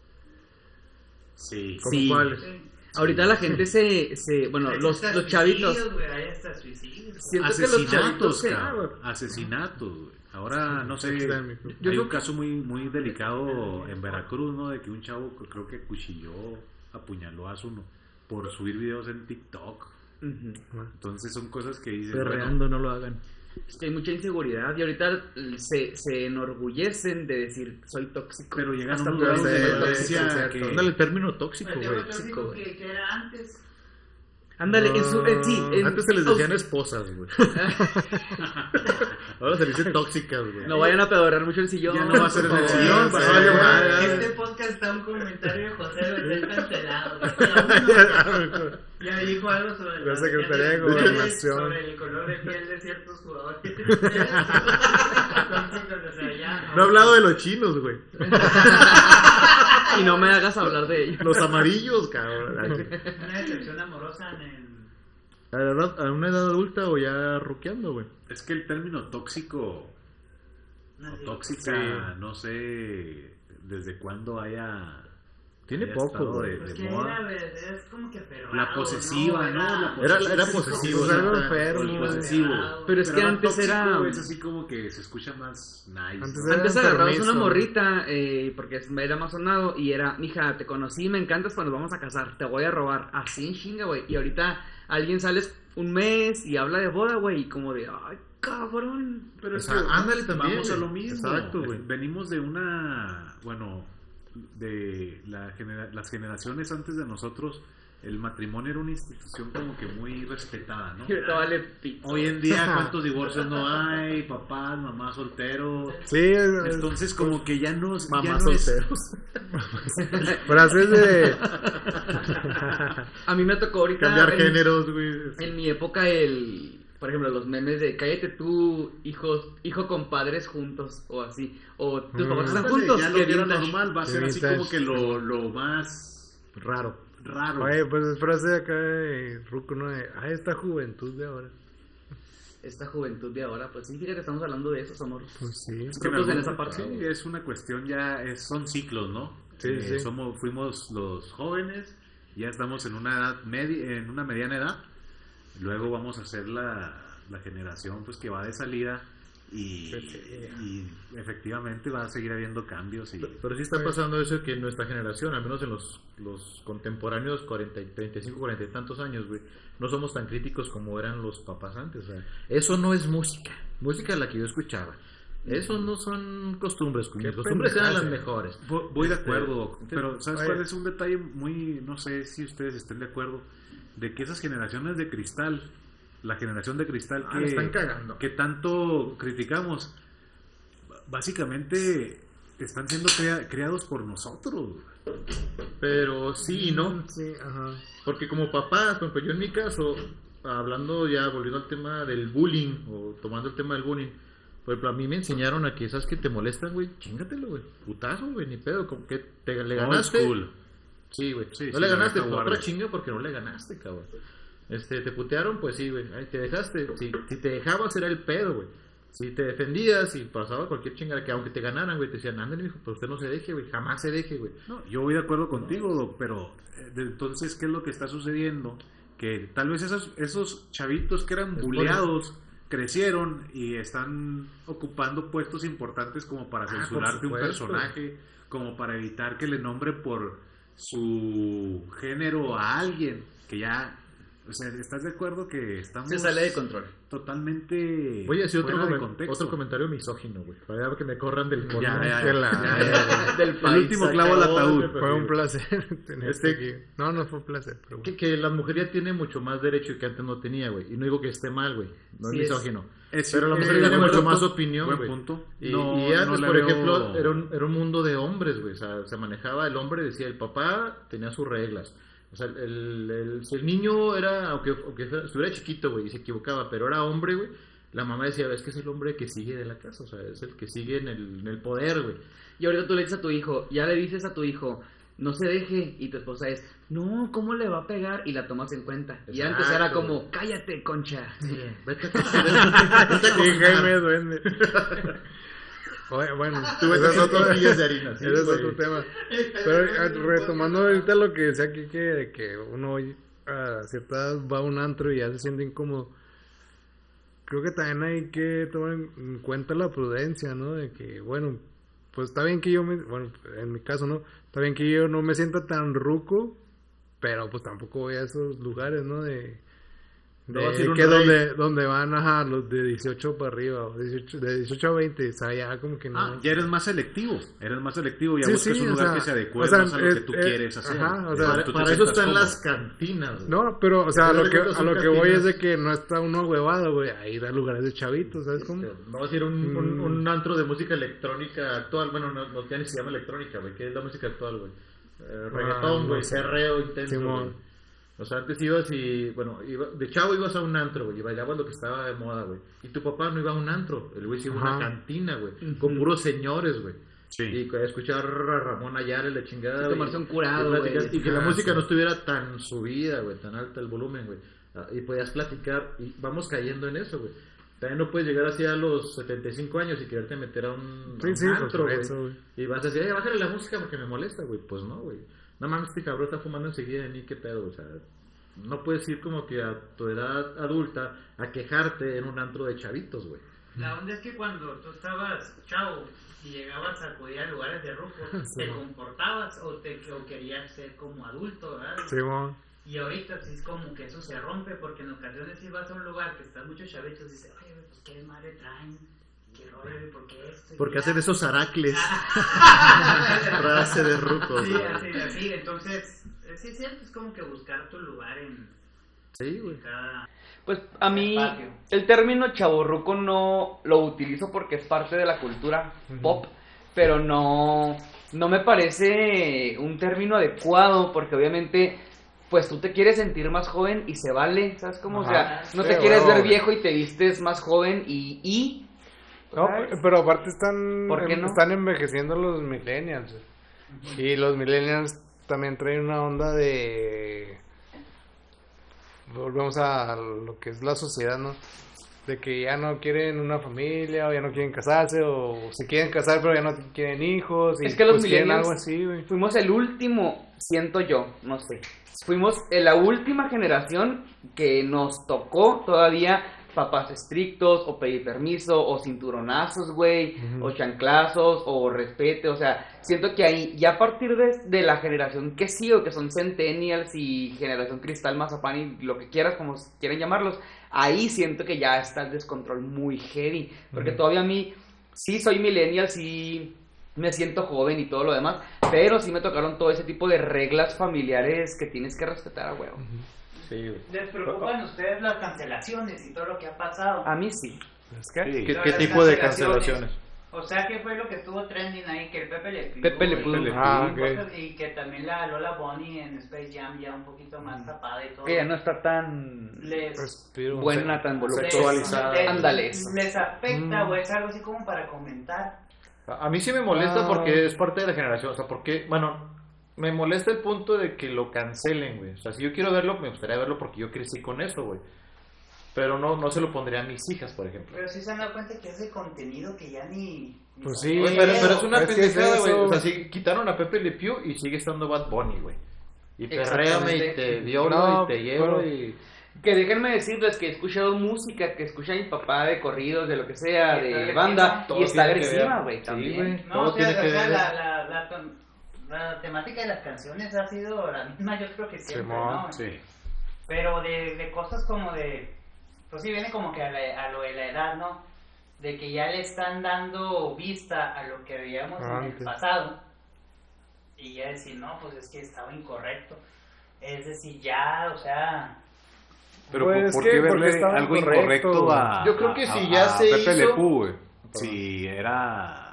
Sí. ¿Cómo Sí. cuáles? Sí. Ahorita la gente se, se bueno, Hay los, los chavitos, hay hasta suicidios. siento que los chavitos Asesinatos. Asesinatos, güey. Ahora, no sé. Yo hay un que- caso muy muy delicado en Veracruz, ¿no? De que un chavo creo que cuchilló, apuñaló a su por subir videos en TikTok. Entonces son cosas que dicen, bueno, Perreando, no lo hagan. Es que hay mucha inseguridad y ahorita se, se enorgullecen de decir soy tóxico. pero llegan a Hasta un tú lugar eres de tóxico, violencia cierto. que... Ándale el término tóxico, El güey. tóxico tóxico, güey. que, que era antes. Ándale, en su, en- sí, en- Antes se les decían esposas, güey. Ahora se les dice tóxicas, güey. No vayan a pedorar mucho el sillón. Ya no va a ser en el sillón, favor. va a valer madre. Este podcast está un comentario de José lo está cancelado. güey. Ya dijo algo sobre La Secretaría de Gobernación. Sobre el color de piel de ciertos jugadores. Ya, No he hablado de los chinos, güey. Y no me hagas hablar de ello. Los amarillos, cabrón. Una decepción amorosa en el. ¿A, la edad- a una edad adulta o ya ruqueando, güey? Es que el término tóxico no o sé, tóxica, no sé desde cuándo haya... Tiene poco, güey. de, Pues era, es como que aferrado, La posesiva, ¿no? Era, era posesivo, neta. enfermo. Posesivo. Pero es que antes tóxico era- Es así como que se escucha más nice. Antes ¿no? era- Antes agarrabas una morrita, eh, porque era más sonado, y era, mija, te conocí, me encantas cuando nos vamos a casar, te voy a robar. Así en chinga, güey. Y ahorita alguien sales un mes y habla de boda, güey, y como de, ay, cabrón. Pero O es que ándale también, Vamos a lo mismo. Exacto, güey. Venimos de una, bueno, de la genera- las generaciones antes de nosotros, el matrimonio era una institución como que muy respetada, ¿no? Hoy en día, ¿cuántos divorcios no hay? Papás, mamás solteros. Sí, es- es- Entonces, como que ya no, Mamás no es- solteros. frases de... A mí me tocó ahorita. Cambiar en- géneros, güey. En mi época, el. Por ejemplo, los memes de cállate tú, hijos, hijo con padres juntos, o así. O tus Mm. papás están juntos. ya lo que vintage. normal va a ser así como que lo, lo más Raro. raro. Oye, pues es frase de acá de Ruco, ¿no? De, ay, esta juventud de ahora. Esta juventud de ahora, pues sí, fíjate, estamos hablando de esos amor. Pues sí. Es que en Frutos en algún- esa parte. sí, es una cuestión ya, es- son ciclos, ¿no? Sí, Eh, sí. Somos, fuimos los jóvenes, ya estamos en una edad media, en una mediana edad, luego vamos a ser la, la generación pues que va de salida y, y efectivamente va a seguir habiendo cambios y Pero sí está pasando eso que en nuestra generación, al menos en los, los contemporáneos 40, y 35, 40 y tantos años, güey, no somos tan críticos como eran los papás antes. o sea, eso no es música. Música la que yo escuchaba. Eso no son costumbres. Eh. costumbres eran las mejores. Voy, de Este, acuerdo, pero ¿sabes oye. cuál es un detalle muy, no sé si ustedes estén de acuerdo, de que esas generaciones de cristal, la generación de cristal Ah, que, están cagando. que tanto criticamos, básicamente están siendo crea- creados por nosotros. Pero sí y no. Sí, ajá. Porque como papás, por ejemplo, yo en mi caso, hablando ya, volviendo al tema del bullying, o tomando el tema del bullying, por ejemplo, a mí me enseñaron a que esas que te molestan, güey, chingatelo, güey. Putazo, güey, ni pedo, como que te le Old ganaste. school. Sí, güey. Sí, no sí, le ganaste, pues otra chinga porque no le ganaste, cabrón. Este, te putearon, pues sí, güey. Te dejaste. Si, si te dejabas era el pedo, güey. Si te defendías y pasaba cualquier chingada, que aunque te ganaran, güey, te decían, ándale, mijo, pero usted no se deje, güey. Jamás se deje, güey. No, yo voy de acuerdo contigo, Doc, pero eh, de- entonces, ¿qué es lo que está sucediendo? Que tal vez esos, esos chavitos que eran buleados crecieron y están ocupando puestos importantes como para Ah, censurarte un personaje, como para evitar que le nombre por su género a alguien que ya, o sea, ¿estás de acuerdo que estamos Se sale de control. totalmente Voy a decir otro, fuera de comen- contexto? otro comentario misógino, güey. Para que me corran del Ya, podcast. ya, Que ya, la- ya, ya. Del El país. último clavo al ataúd. Fue un placer tenerte Este- aquí. No, no fue un placer, pero Que, que la mujer ya tiene mucho más derecho que antes no tenía, güey. Y no digo que esté mal, güey. No Sí, es misógino. Es- Pero la mujer tiene mucho más opinión, Buen güey. punto. Y, No- y antes, no por veo- ejemplo, era un, era un mundo de hombres, güey. O sea, se manejaba el hombre, decía, el papá tenía sus reglas. O sea, el, el- si el niño era, aunque, aunque estuviera chiquito, güey, y se equivocaba, pero era hombre, güey, la mamá decía, es que es el hombre que sigue de la casa, o sea, es el que sigue en el, en el poder, güey. Y ahorita tú le dices a tu hijo, ya le dices a tu hijo, no se deje, y tu esposa es, no, ¿cómo le va a pegar? Y la tomas en cuenta. Y antes era como, cállate, concha. Vete a coger, vete Oye, bueno, Tú es otro, tortillas de harina, sí, ese es güey. otro tema. Pero eh, retomando ahorita lo que decía aquí, que, que uno a cierta edad va a un antro y ya se siente incómodo. Creo que también hay que tomar en en cuenta la prudencia, ¿no? De que, bueno, pues está bien que yo me, bueno, en mi caso, ¿no? Está bien que yo no me sienta tan ruco, pero pues tampoco voy a esos lugares, ¿no? De, No a a un que donde, donde van los de 18 para arriba, o 18, de 18 a 20, o sea, ya como que no. Ah, ya eres más selectivo. Eres más selectivo. Ya Sí, buscas sí, un lugar sea, que se adecue o sea, más a lo es- que tú eh, quieres hacer. ajá, o Eh, sea, Para, para eso están las cantinas, güey. No, pero, o sea, Pero lo que, a lo que voy es de que no está uno huevado, güey, a ir a lugares de chavitos, ¿sabes cómo? No vas a ir a un, un, Mm. un antro de música electrónica actual. Bueno, no, no ya ni se llama electrónica, güey. ¿Qué es la música actual, güey? Eh, reggaetón, no güey. sé. Cerreo intenso. O sea, antes ibas y, bueno, iba- de chavo ibas a un antro, güey, y bailabas lo que estaba de moda, güey. Y tu papá no iba a un antro, el güey se iba a una cantina, güey, con puros señores, güey. Sí. Y a escuchar a Ramón Ayala y la chingada. Y güey. tomarse un curado, güey. Y que la música no estuviera tan subida, güey, tan alta el volumen, güey. Ah, Y podías platicar y vamos cayendo en eso, güey. También no puedes llegar así a los 75 años y quererte meter a un, a Sí, un sí, antro, güey. Y vas a decir, eh, bájale la música porque me molesta, güey. Pues no, güey. No mames, este cabrón está fumando enseguida de mí, qué pedo, o sea. No puedes ir como que a tu edad adulta a quejarte en un antro de chavitos, güey. La onda es que cuando tú estabas chavo y llegabas a acudir a lugares de ruco, te comportabas o, te, o querías ser como adulto, ¿verdad? Simón. Y ahorita sí es como que eso se rompe porque en ocasiones si vas a un lugar que están muchos chavitos y dices, oye, pues qué madre traen, Porque ya. hacen esos aracles. Frase de rucos. Sí, así, así, entonces, sí es cierto, es como que buscar tu lugar en, Sí, güey. cada... Pues a mí Espacio. el término chaborruco no lo utilizo porque es parte de la cultura pop, pero no, no me parece un término adecuado porque obviamente pues tú te quieres sentir más joven y se vale, ¿sabes cómo? O sea, no Sí, te quieres ver viejo y te vistes más joven y... y No, pero aparte están, están envejeciendo los millennials. Y los millennials también traen una onda de... Volvemos a lo que es la sociedad, ¿no? De que ya no quieren una familia, o ya no quieren casarse, o se quieren casar pero ya no quieren hijos. Y Es que los pues millennials- algo así, güey. Fuimos el último, siento yo, no sé. Fuimos la última generación que nos tocó todavía papás estrictos, o pedir permiso, o cinturonazos, güey, o chanclazos, o respete, o sea, siento que ahí, ya a partir de, de la generación que sigo, que son centennials y generación cristal, mazapán y lo que quieras, como quieran llamarlos, ahí siento que ya está el descontrol muy heavy, porque todavía a mí, sí soy millennial, sí me siento joven y todo lo demás, pero sí me tocaron todo ese tipo de reglas familiares que tienes que respetar a huevo. Sí, güey. ¿Les preocupan ustedes las cancelaciones y todo lo que ha pasado? A mí sí. ¿Qué, tipo de cancelaciones. O sea, ¿qué fue lo que estuvo trending ahí? Que el Pepe Le Pew, Pepe Le y-. Ah, que también la Lola Bonnie en Space Jam ya un poquito más tapada y todo. Ella no está tan Les, Respiro. buena, tan. Sexualizada. les- Ándale, les afecta Mm. o es algo así como para comentar. A a mí sí me molesta Ah. porque es parte de la generación. O sea, porque, bueno, me molesta el punto de que lo cancelen, güey. O sea, si yo quiero verlo, me gustaría verlo porque yo crecí con eso, güey. Pero no, no se lo pondría a mis hijas, por ejemplo. Pero sí se han dado cuenta que es de contenido que ya ni... ni Pues sí, Güey, pero, pero es una pendejada, güey. O sea, si quitaron a Pepe Le Pew y sigue estando Bad Bunny, güey. Y perréame y te violo No, y te llevo pero- y... Que déjenme decirles que he escuchado música que escucha mi papá de corridos, de lo que sea, de banda, y está agresiva, güey, Sí, también. güey. No, Todo o sea, tiene que o sea, ver. la, la, la la temática de las canciones ha sido la misma, yo creo que siempre, Simón, ¿no? Sí. Pero de, de cosas como de, pues sí viene como que a, la- a lo de la edad, ¿no? De que ya le están dando vista a lo que veíamos en el pasado. Y ya decir, no, pues es que estaba incorrecto. Es decir, ya, o sea, Pero Pues ¿por, que qué verle estaba algo incorrecto, incorrecto a, Yo creo que a- si ya a se Pepe hizo- Le Pew, güey? Si era...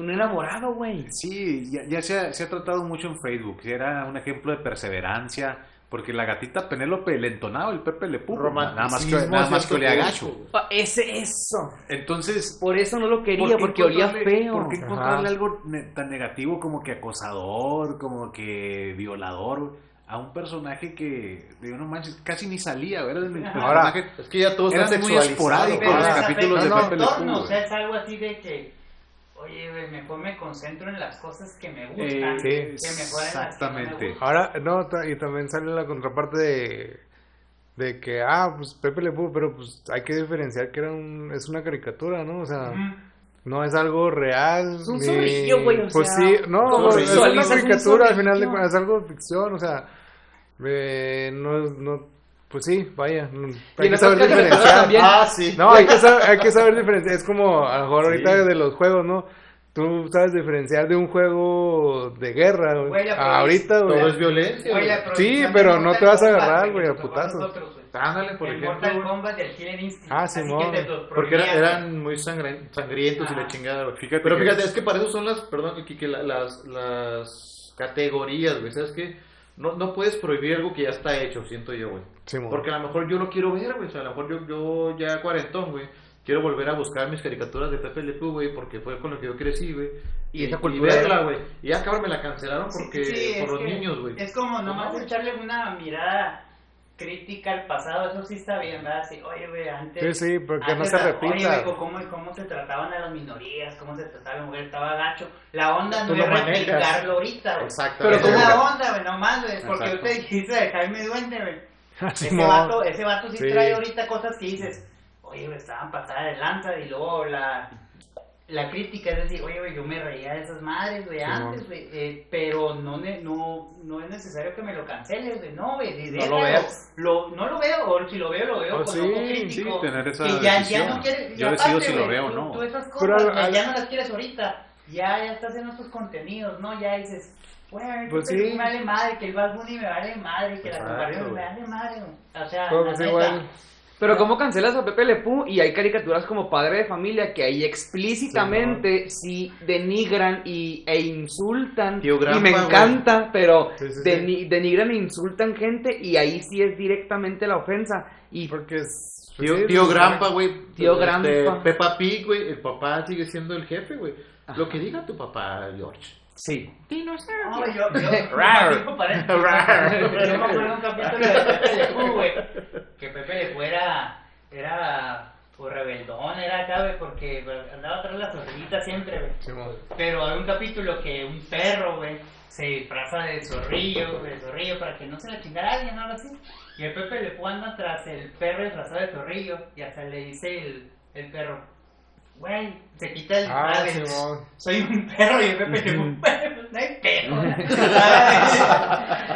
Un enamorado, güey. Sí, ya, ya se, ha, se ha tratado mucho en Facebook. Era un ejemplo de perseverancia. Porque la gatita Penélope le entonaba el Pepe Le Pew. Nada más que, nada más que olía gacho. Ese, eso. Entonces, Por eso no lo quería, ¿por qué porque olía encontrarle- feo. ¿Por qué encontrarle Ajá. algo ne- tan negativo como que acosador, como que violador a un personaje que, digo, no manches, casi ni salía, ¿verdad? El Ahora, personaje Es que ya todo está Eran muy esporádicos los capítulos de no, no, Pepe Le Pew, o sea, es algo así de que, oye, güey, mejor me concentro en las cosas que me gustan, Eh, sí. que mejor en las que no me Exactamente. gustan. Ahora, no, y también sale la contraparte de, de que, ah, pues Pepe Le Pew, pero pues hay que diferenciar que era un, es una caricatura, ¿no? O sea, no es algo real. Es un ni- güey, o Pues sea, sí, no, ¿cómo es una caricatura, al final de cuentas, es algo de ficción, o sea, eh, no, es- no, pues sí, vaya, no- Y hay que saber diferenciar. también. Ah, sí. No, hay que, saber, hay que saber diferenciar. Es como a lo mejor ahorita de los juegos, ¿no? Tú sabes diferenciar de un juego de guerra, güey. Güey, la a ahorita, güey. Todo es violencia. Güey, Sí, pero no te vas a agarrar, güey, a putazos. Ándale, por el ejemplo. Mortal. Kombat del Killer Instinct. Ah, te los Porque era- eran muy sangrientos y la chingada, güey. Fíjate Pero que- fíjate, es que para eso son las, perdón, que, que la- las, las categorías, güey. ¿Sabes qué? No, no puedes prohibir algo que ya está hecho, siento yo, güey. Porque a lo mejor yo lo quiero ver, güey. O sea, a lo mejor yo, yo ya cuarentón, güey. Quiero volver a buscar mis caricaturas de Pepe Le Pew, güey, porque fue con lo que yo crecí, güey. Y esa cultura- verla, güey. Y ya, cabrón, me la cancelaron porque Sí, por los que niños, güey. Es como nomás No, güey. echarle una mirada crítica al pasado, eso sí está bien, ¿verdad? Sí, oye, güey, antes... Sí, sí, porque no antes se la- repita. Oye, güey, cómo, cómo se trataban a las minorías, cómo se trataba a la mujer, estaba gacho. La onda Tú no es replicarlo ahorita, güey. Exacto. Pero Esa ¿cómo- es la onda, güey, nomás, güey, porque Exacto. usted dijiste de Jaime Duende, güey. Ese Simón. vato, ese vato sí, Sí. trae ahorita cosas que dices, oye, güey, estaban pasadas de lanza y luego la, la crítica es decir, oye, güey, yo me reía de esas madres, güey, Simón. antes, güey, eh, pero no, no, no es necesario que me lo canceles, güey, no, güey, No lo veas. Lo- no lo veo, o si lo veo, lo veo Oh, con sí, ojo sí, crítico. tener esa que ya, ya no quieres, Yo decido aparte, si lo veo o no. Tú esas cosas, Pero al- ya no las quieres ahorita, ya, ya estás en otros contenidos, ¿no? Ya dices, güey, Pues sí. me vale madre, que el Bad Bunny me vale madre, que la comparación me vale madre, güey. O sea, Pues la neta, igual. Pero ¿cómo cancelas a Pepe Le Pew? Y hay caricaturas como Padre de Familia que ahí explícitamente sí, denigran y, e insultan. Tío Grampa, y me encanta, pero Sí, sí, sí. deni- denigran e insultan gente y ahí sí es directamente la ofensa. Y Porque es... Tío, sí, tío pues, Grampa, güey. Tío Este, Grampa. Peppa Pig, güey. El papá sigue siendo el jefe, güey. Lo que diga tu papá, George. Sí. No, yo, yo, yo, Rar. yo, Rar. yo me acuerdo de un capítulo de Pepe Le Pew, güey, que Pepe Le Pew era, era, pues, rebeldón, era acá, güey, porque andaba atrás de la zorrillita siempre, güey. Simón. Pero hay un capítulo que un perro, güey, se disfraza de zorrillo, de zorrillo, para que no se la chingara a alguien, ¿no? Algo así. Y el Pepe Le Pew anda tras el perro disfrazado de zorrillo, y hasta le dice el, el perro, güey, se quita el Ah, soy un perro y el Pepe le dijo, pues no hay perro.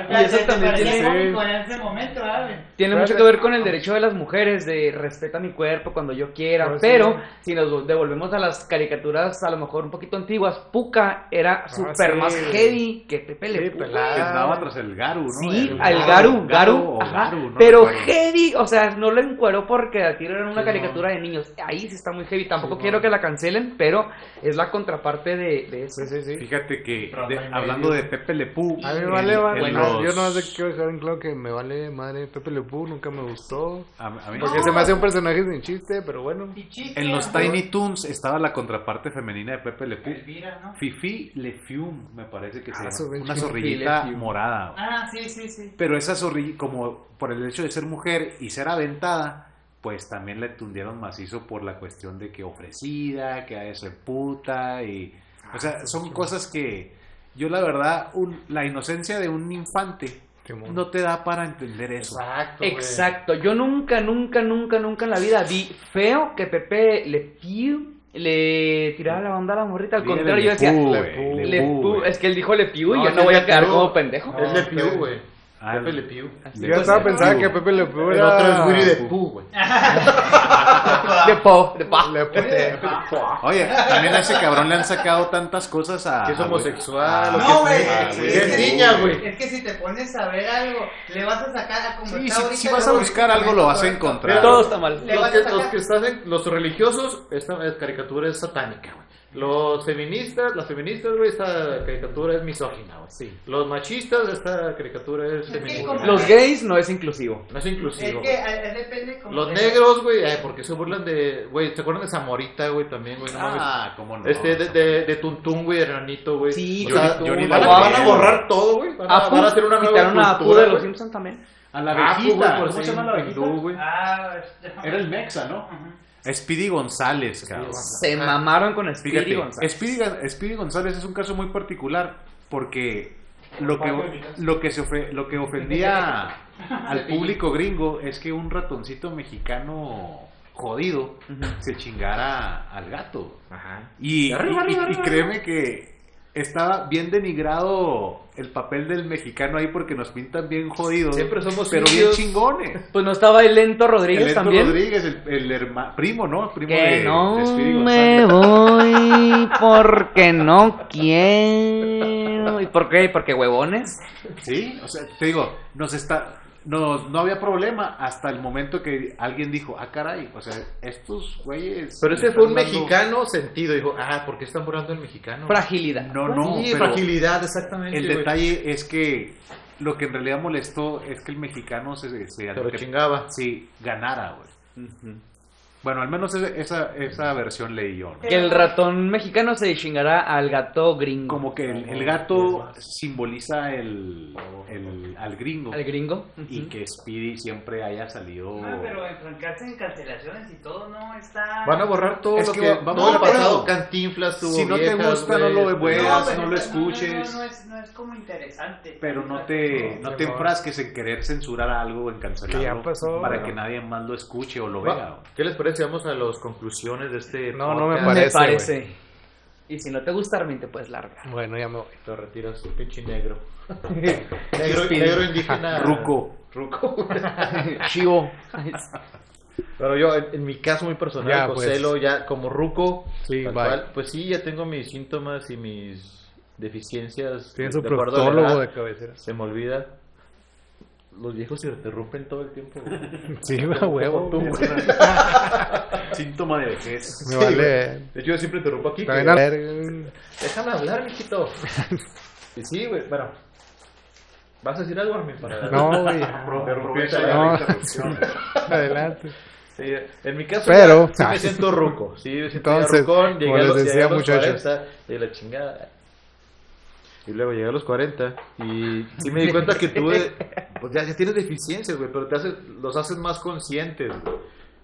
Y eso también tiene en ese momento, ¿sabes? Tiene mucho que ver con el derecho de las mujeres de respeta mi cuerpo cuando yo quiera, Pues sí. pero si nos devolvemos a las caricaturas a lo mejor un poquito antiguas, Puka era súper sí. más heavy que Pepe Le Sí, Pew. pelada. Que andaba tras el Garu, ¿no? Sí, El al Garu, Garu, o ajá, Garu, no pero heavy, o sea, no lo encuero porque a tiro era una Sí, caricatura de niños, ahí sí está muy heavy, tampoco Sí, quiero no. que la cancelen, pero es la contraparte de, de eso. Sí, sí, sí. Fíjate que, de- hablando de Pepe Le Pew, A mí me vale, en madre. los- Yo no sé quiero dejar en claro que me vale madre Pepe Le Pew, nunca me gustó. a, a mí- Porque se me hace un personaje sin chiste, pero bueno. En los ¿no? Tiny Toons estaba la contraparte femenina de Pepe Le Pew. Elvira, ¿no? Fifi Le Fium, me parece que se Ah, llama. su Una zorrillita morada. Ah, sí, sí, sí. Pero esa zorrilla, como por el hecho de ser mujer y ser aventada, pues también le tundieron macizo por la cuestión de que ofrecida, que a eso es puta y... O sea, son cosas que yo la verdad, un- la inocencia de un infante no te da para entender eso. Exacto, güey. Exacto, yo nunca, nunca, nunca, nunca en la vida vi feo que Pepe Le Pew le tiraba la onda a la morrita. Al Dile contrario, yo Le decía, Le. Le es que él dijo Le Pew y No, yo no voy a quedar como pendejo. Es Le Pew, güey. Ah, Pepe Le Pew. Yo estaba pensando que Pepe Le Pew El era... otro es Winnie the Pooh, güey. De po, de pa. Le. Oye, también a ese cabrón le han sacado tantas cosas a. Que es homosexual. o No, güey. es- Ah, es niña, güey. Es que si te pones a ver algo, le vas a sacar a como Sí, está si, ahorita, si vas a buscar algo, lo vas a encontrar. Todo está mal. Los que, los que están en- los religiosos, esta es caricatura es satánica, güey. Los feministas, las feministas, güey, esta caricatura es misógina, güey. Sí. Los machistas, esta caricatura es que feminista. Los gays no es inclusivo. No es Es inclusivo. que güey. eh, depende como Los de- negros, güey, ay, porque se burlan de, güey, ¿te acuerdan de Zamorita, güey, también, güey? No mames. Ah, cómo no. Este, de, de, de Tuntún, güey, de Ranito, güey. Sí, O sea, Johnny- Johnny van, van a borrar todo, güey. Van a, van a hacer una nueva quitaron a Apu cultura, de los. Simpsons también. A la abejita. güey, por ¿Cómo se llama la abejita? Ah, Era el Mexa, ¿no? Speedy González, cabrón. Se mamaron con Speedy Fíjate, González. Speedy, Gon- Speedy González es un caso muy particular porque lo que, lo que, se ofe- lo que ofendía al público gringo es que un ratoncito mexicano jodido se chingara al gato. Ajá. Y, Arriba, y- y- arriba, y arriba. créeme que estaba bien denigrado el papel del mexicano ahí porque nos pintan bien jodidos. Siempre somos pero bien chingones. Pues no estaba el Lento Rodríguez El Héctor también. Rodríguez, el, el primo, ¿no? Primo Que de, no de me voy porque no quiero. ¿Y por qué? Porque huevones. Sí, o sea, te digo, nos está, no, no había problema hasta el momento que alguien dijo, ah, caray, o sea, estos güeyes... Pero ese fue un dando- mexicano sentido. Dijo, ah, ¿por qué están borrando el mexicano? Fragilidad. No, no, sí, pero fragilidad, exactamente. el güey. detalle es que lo que en realidad molestó es que el mexicano se... se, Se lo chingaba. Sí, ganara, güey. Bueno, al menos esa, esa, esa versión leí yo, ¿no? Que el ratón mexicano se chingará al gato gringo. Como que el, el gato simboliza el, el- al gringo ¿Al gringo? y que Speedy siempre haya salido... Ah, pero enfrancarse en cancelaciones y todo no está. Van a borrar todo Es lo que que, va- vamos el a pasado. Cantinflas tuvo Si no te gusta, no lo veas, pero no lo escuches. No, no, es, no es como interesante. Pero no te, no te enfrasques en querer censurar algo o en cancelarlo Que ya pasó. para que nadie más lo escuche o lo Va, vea. ¿Qué les parece? Vamos a las conclusiones de este No, no me podcast. parece. Me parece. Y si no te gusta, Armin, te puedes largar. Bueno, ya me voy. Te retiras, pinche negro. negro, negro indígena. Ruco. Ruco. Chivo. Pero yo, en, en mi caso muy personal, Ya, Joselo, pues. ya como ruco, Sí, cual, pues sí, ya tengo mis síntomas y mis deficiencias. Tiene de su edad. de cabecera. Se me olvida. Los viejos se interrumpen todo el tiempo. güey. Sí, a huevo. Tú, güey. güey. Síntoma de vejez. Me Sí, vale. güey. De hecho, yo siempre interrumpo aquí. Que- a ver. Déjame hablar, mijito. Y sí, güey, bueno. ¿Vas a decir algo, Armin? Para... No, güey. Aprovecha No. la interrupción. Adelante. Sí, en mi caso, Pero- ya, sí me siento ruco. Sí, me siento Entonces, rucón. Llegué como a les decía, a los muchachos. 40 y la chingada. Y luego llegué a los 40 y sí me di cuenta que tuve, pues ya, ya tienes deficiencias, güey, pero te haces, los haces más conscientes, güey.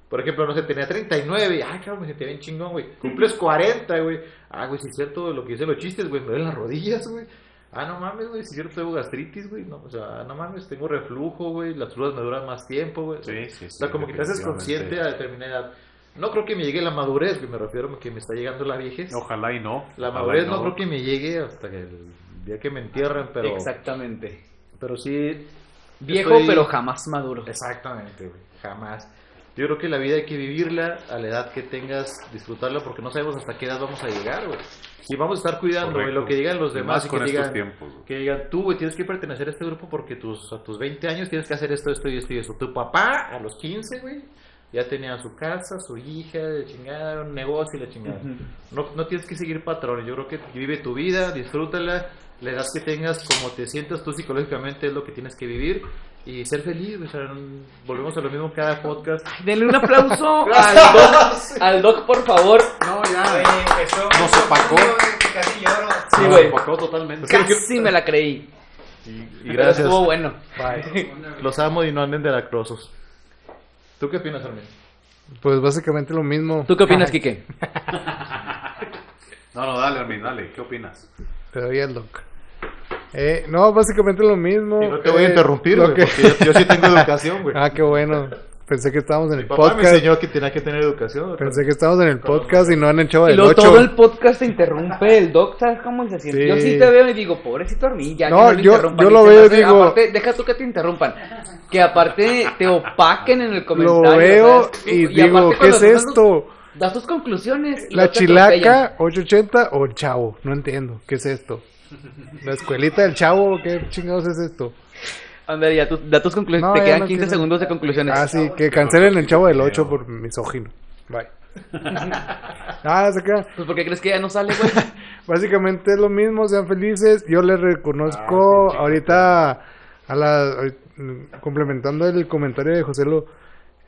Por ejemplo, no sé, tenía 39 y, ay, cabrón, me sentía bien chingón, güey. Cumples 40, güey. Ah, güey, si es cierto lo que dicen los chistes, güey, me duelen las rodillas, güey. Ah, no mames, güey, si es cierto tengo gastritis, güey. No, o sea, no mames, tengo reflujo, güey. Las crudas me duran más tiempo, güey. Sí, sí, O sea, como que te haces consciente a determinada edad. No creo que me llegue la madurez, güey, me refiero a que me está llegando la viejez. Ojalá y no. La madurez no creo que me llegue hasta que el día que me entierren, pero... Exactamente. Pero sí... Viejo, estoy- pero jamás maduro. Exactamente, güey. Jamás. Yo creo que la vida hay que vivirla a la edad que tengas, disfrutarla, porque no sabemos hasta qué edad vamos a llegar, güey. Si vamos a estar cuidando güey, lo que digan los Y demás más y con que estos digan, tiempos, que digan, tú, güey, tienes que pertenecer a este grupo porque tus, a tus 20 años tienes que hacer esto, esto y esto y eso. Tu papá, a los 15, güey, ya tenía su casa, su hija, de chingada, un negocio y la chingada. no, no tienes que seguir patrones. Yo creo que vive tu vida, disfrútala, la edad que tengas, como te sientas tú psicológicamente es lo que tienes que vivir y ser feliz. O sea, no- volvemos a lo mismo cada podcast. Denle un aplauso al doc, al doc, por favor. No, ya. Oye, empezó Nos opacó. casi lloro. Sí, Nos güey. opacó totalmente. Casi me la creí. Y Pero gracias. Estuvo bueno. Bye. Los amo y no anden de lacrosos. ¿Tú qué opinas, Armin? Pues básicamente lo mismo. ¿Tú qué opinas, Kike? No, no, dale, Armin, dale. ¿Qué opinas? Te doy el doc. Eh, no, básicamente lo mismo. Y no te voy a interrumpir, güey, que- porque yo, yo sí tengo educación, güey. Ah, qué bueno. Pensé que estábamos en el Papá me podcast. enseñó que tenía que tener educación. Pensé que estábamos en el podcast y no en el chavo Y del luego 8. todo el podcast se interrumpe, el doc, ¿sabes cómo se siente? Sí. Yo sí te veo y digo, pobrecito Armin, ya No, que no lo yo- interrumpan. yo Y lo se veo me y hace- digo- Aparte, deja tú que te interrumpan. Que aparte te opaquen en el comentario. Lo veo ¿sabes? y aparte digo, ¿qué cuando es das esto? Das tus conclusiones. y ¿La luego te atropellan. chilaca 880 o el chavo? No entiendo. ¿Qué es esto? ¿La escuelita del chavo? ¿Qué chingados es esto? Ya tus, da tus conclusiones. No, te ya quedan no 15 quiero. segundos de conclusiones. Ah, sí, que cancelen el chavo del 8 por misógino. Bye. Ah, se queda. Pues, ¿por qué crees que ya no sale, güey? Básicamente es lo mismo, sean felices. Yo les reconozco ahorita a la ahorita, complementando el comentario de José Lo,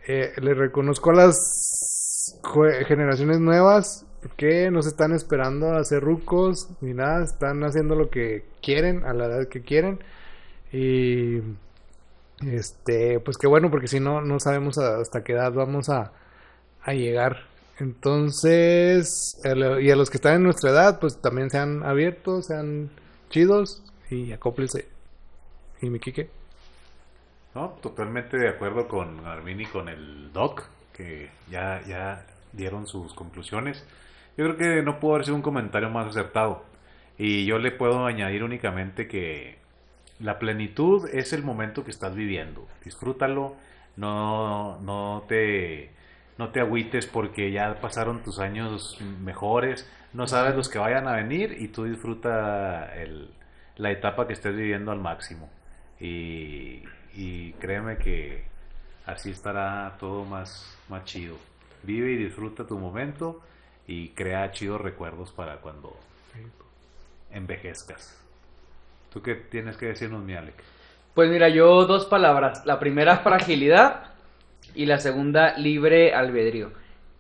eh, les reconozco a las jue- generaciones nuevas que no se están esperando a hacer rucos ni nada, están haciendo lo que quieren a la edad que quieren y este pues qué bueno porque si no no sabemos hasta qué edad vamos a, a llegar entonces y a los que están en nuestra edad pues también sean abiertos sean chidos y acóplense y mi Kike No, totalmente de acuerdo con Armin y con el Doc, que ya, ya dieron sus conclusiones. Yo creo que no pudo haber sido un comentario más acertado. Y yo le puedo añadir únicamente que la plenitud es el momento que estás viviendo. Disfrútalo, no, no te no te agüites porque ya pasaron tus años mejores, no sabes los que vayan a venir y tú disfruta el- la etapa que estés viviendo al máximo. Y, y créeme que así estará todo más, más chido. Vive y disfruta tu momento y crea chidos recuerdos para cuando envejezcas. ¿Tú qué tienes que decirnos, mi Alec? Pues mira, yo dos palabras. La primera, fragilidad. Y la segunda, libre albedrío.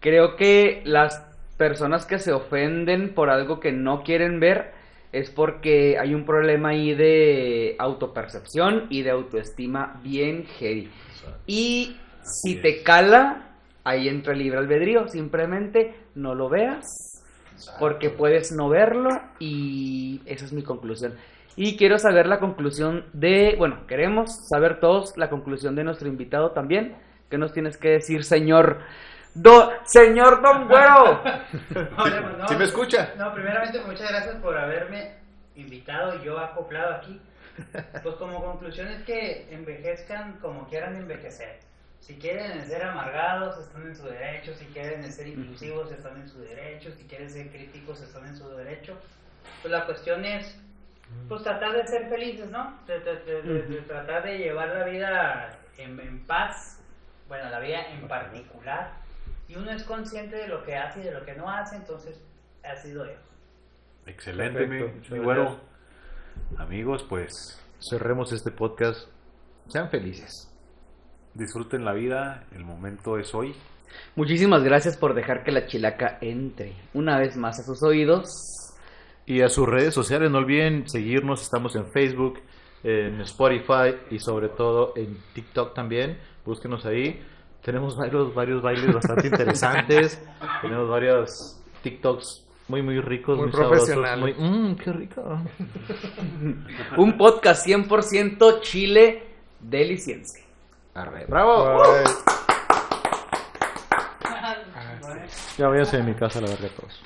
Creo que las personas que se ofenden por algo que no quieren ver es porque hay un problema ahí de autopercepción y de autoestima bien heavy. Y si Así te es. cala, ahí entra el libre albedrío. Simplemente no lo veas porque puedes no verlo y esa es mi conclusión. Y quiero saber la conclusión de, bueno, queremos saber todos la conclusión de nuestro invitado también. ¿Qué nos tienes que decir, señor? Do, señor Don Güero. No. ¿Sí me escucha? No, primeramente muchas gracias por haberme invitado y yo acoplado aquí. Pues como conclusión es que envejezcan como quieran envejecer. Si quieren ser amargados, están en su derecho. Si quieren ser inclusivos, están en su derecho. Si quieren ser críticos, están en su derecho. Pues la cuestión es, pues tratar de ser felices, ¿no? De, de- de- de- de tratar de llevar la vida en, en paz. Bueno, la vida en particular. Y uno es consciente de lo que hace y de lo que no hace, entonces ha sido eso. Excelente, mi, Perfecto, muchas mi güero. Amigos, pues Cerremos este podcast. Sean felices. disfruten la vida, el momento es hoy. Muchísimas gracias por dejar que la chilaca entre una vez más a sus oídos. Y a sus redes sociales, no olviden seguirnos. Estamos en Facebook, en Spotify y sobre todo en TikTok también. Búsquenos ahí. Tenemos varios, varios bailes bastante interesantes. Tenemos varios TikToks muy, muy ricos, Muy muy, sabrosos. profesionales. Muy, mmm, qué rico. Un podcast 100% chile deliciense. Arre, ¡Bravo! Ya váyanse de mi casa, la verdad, todos.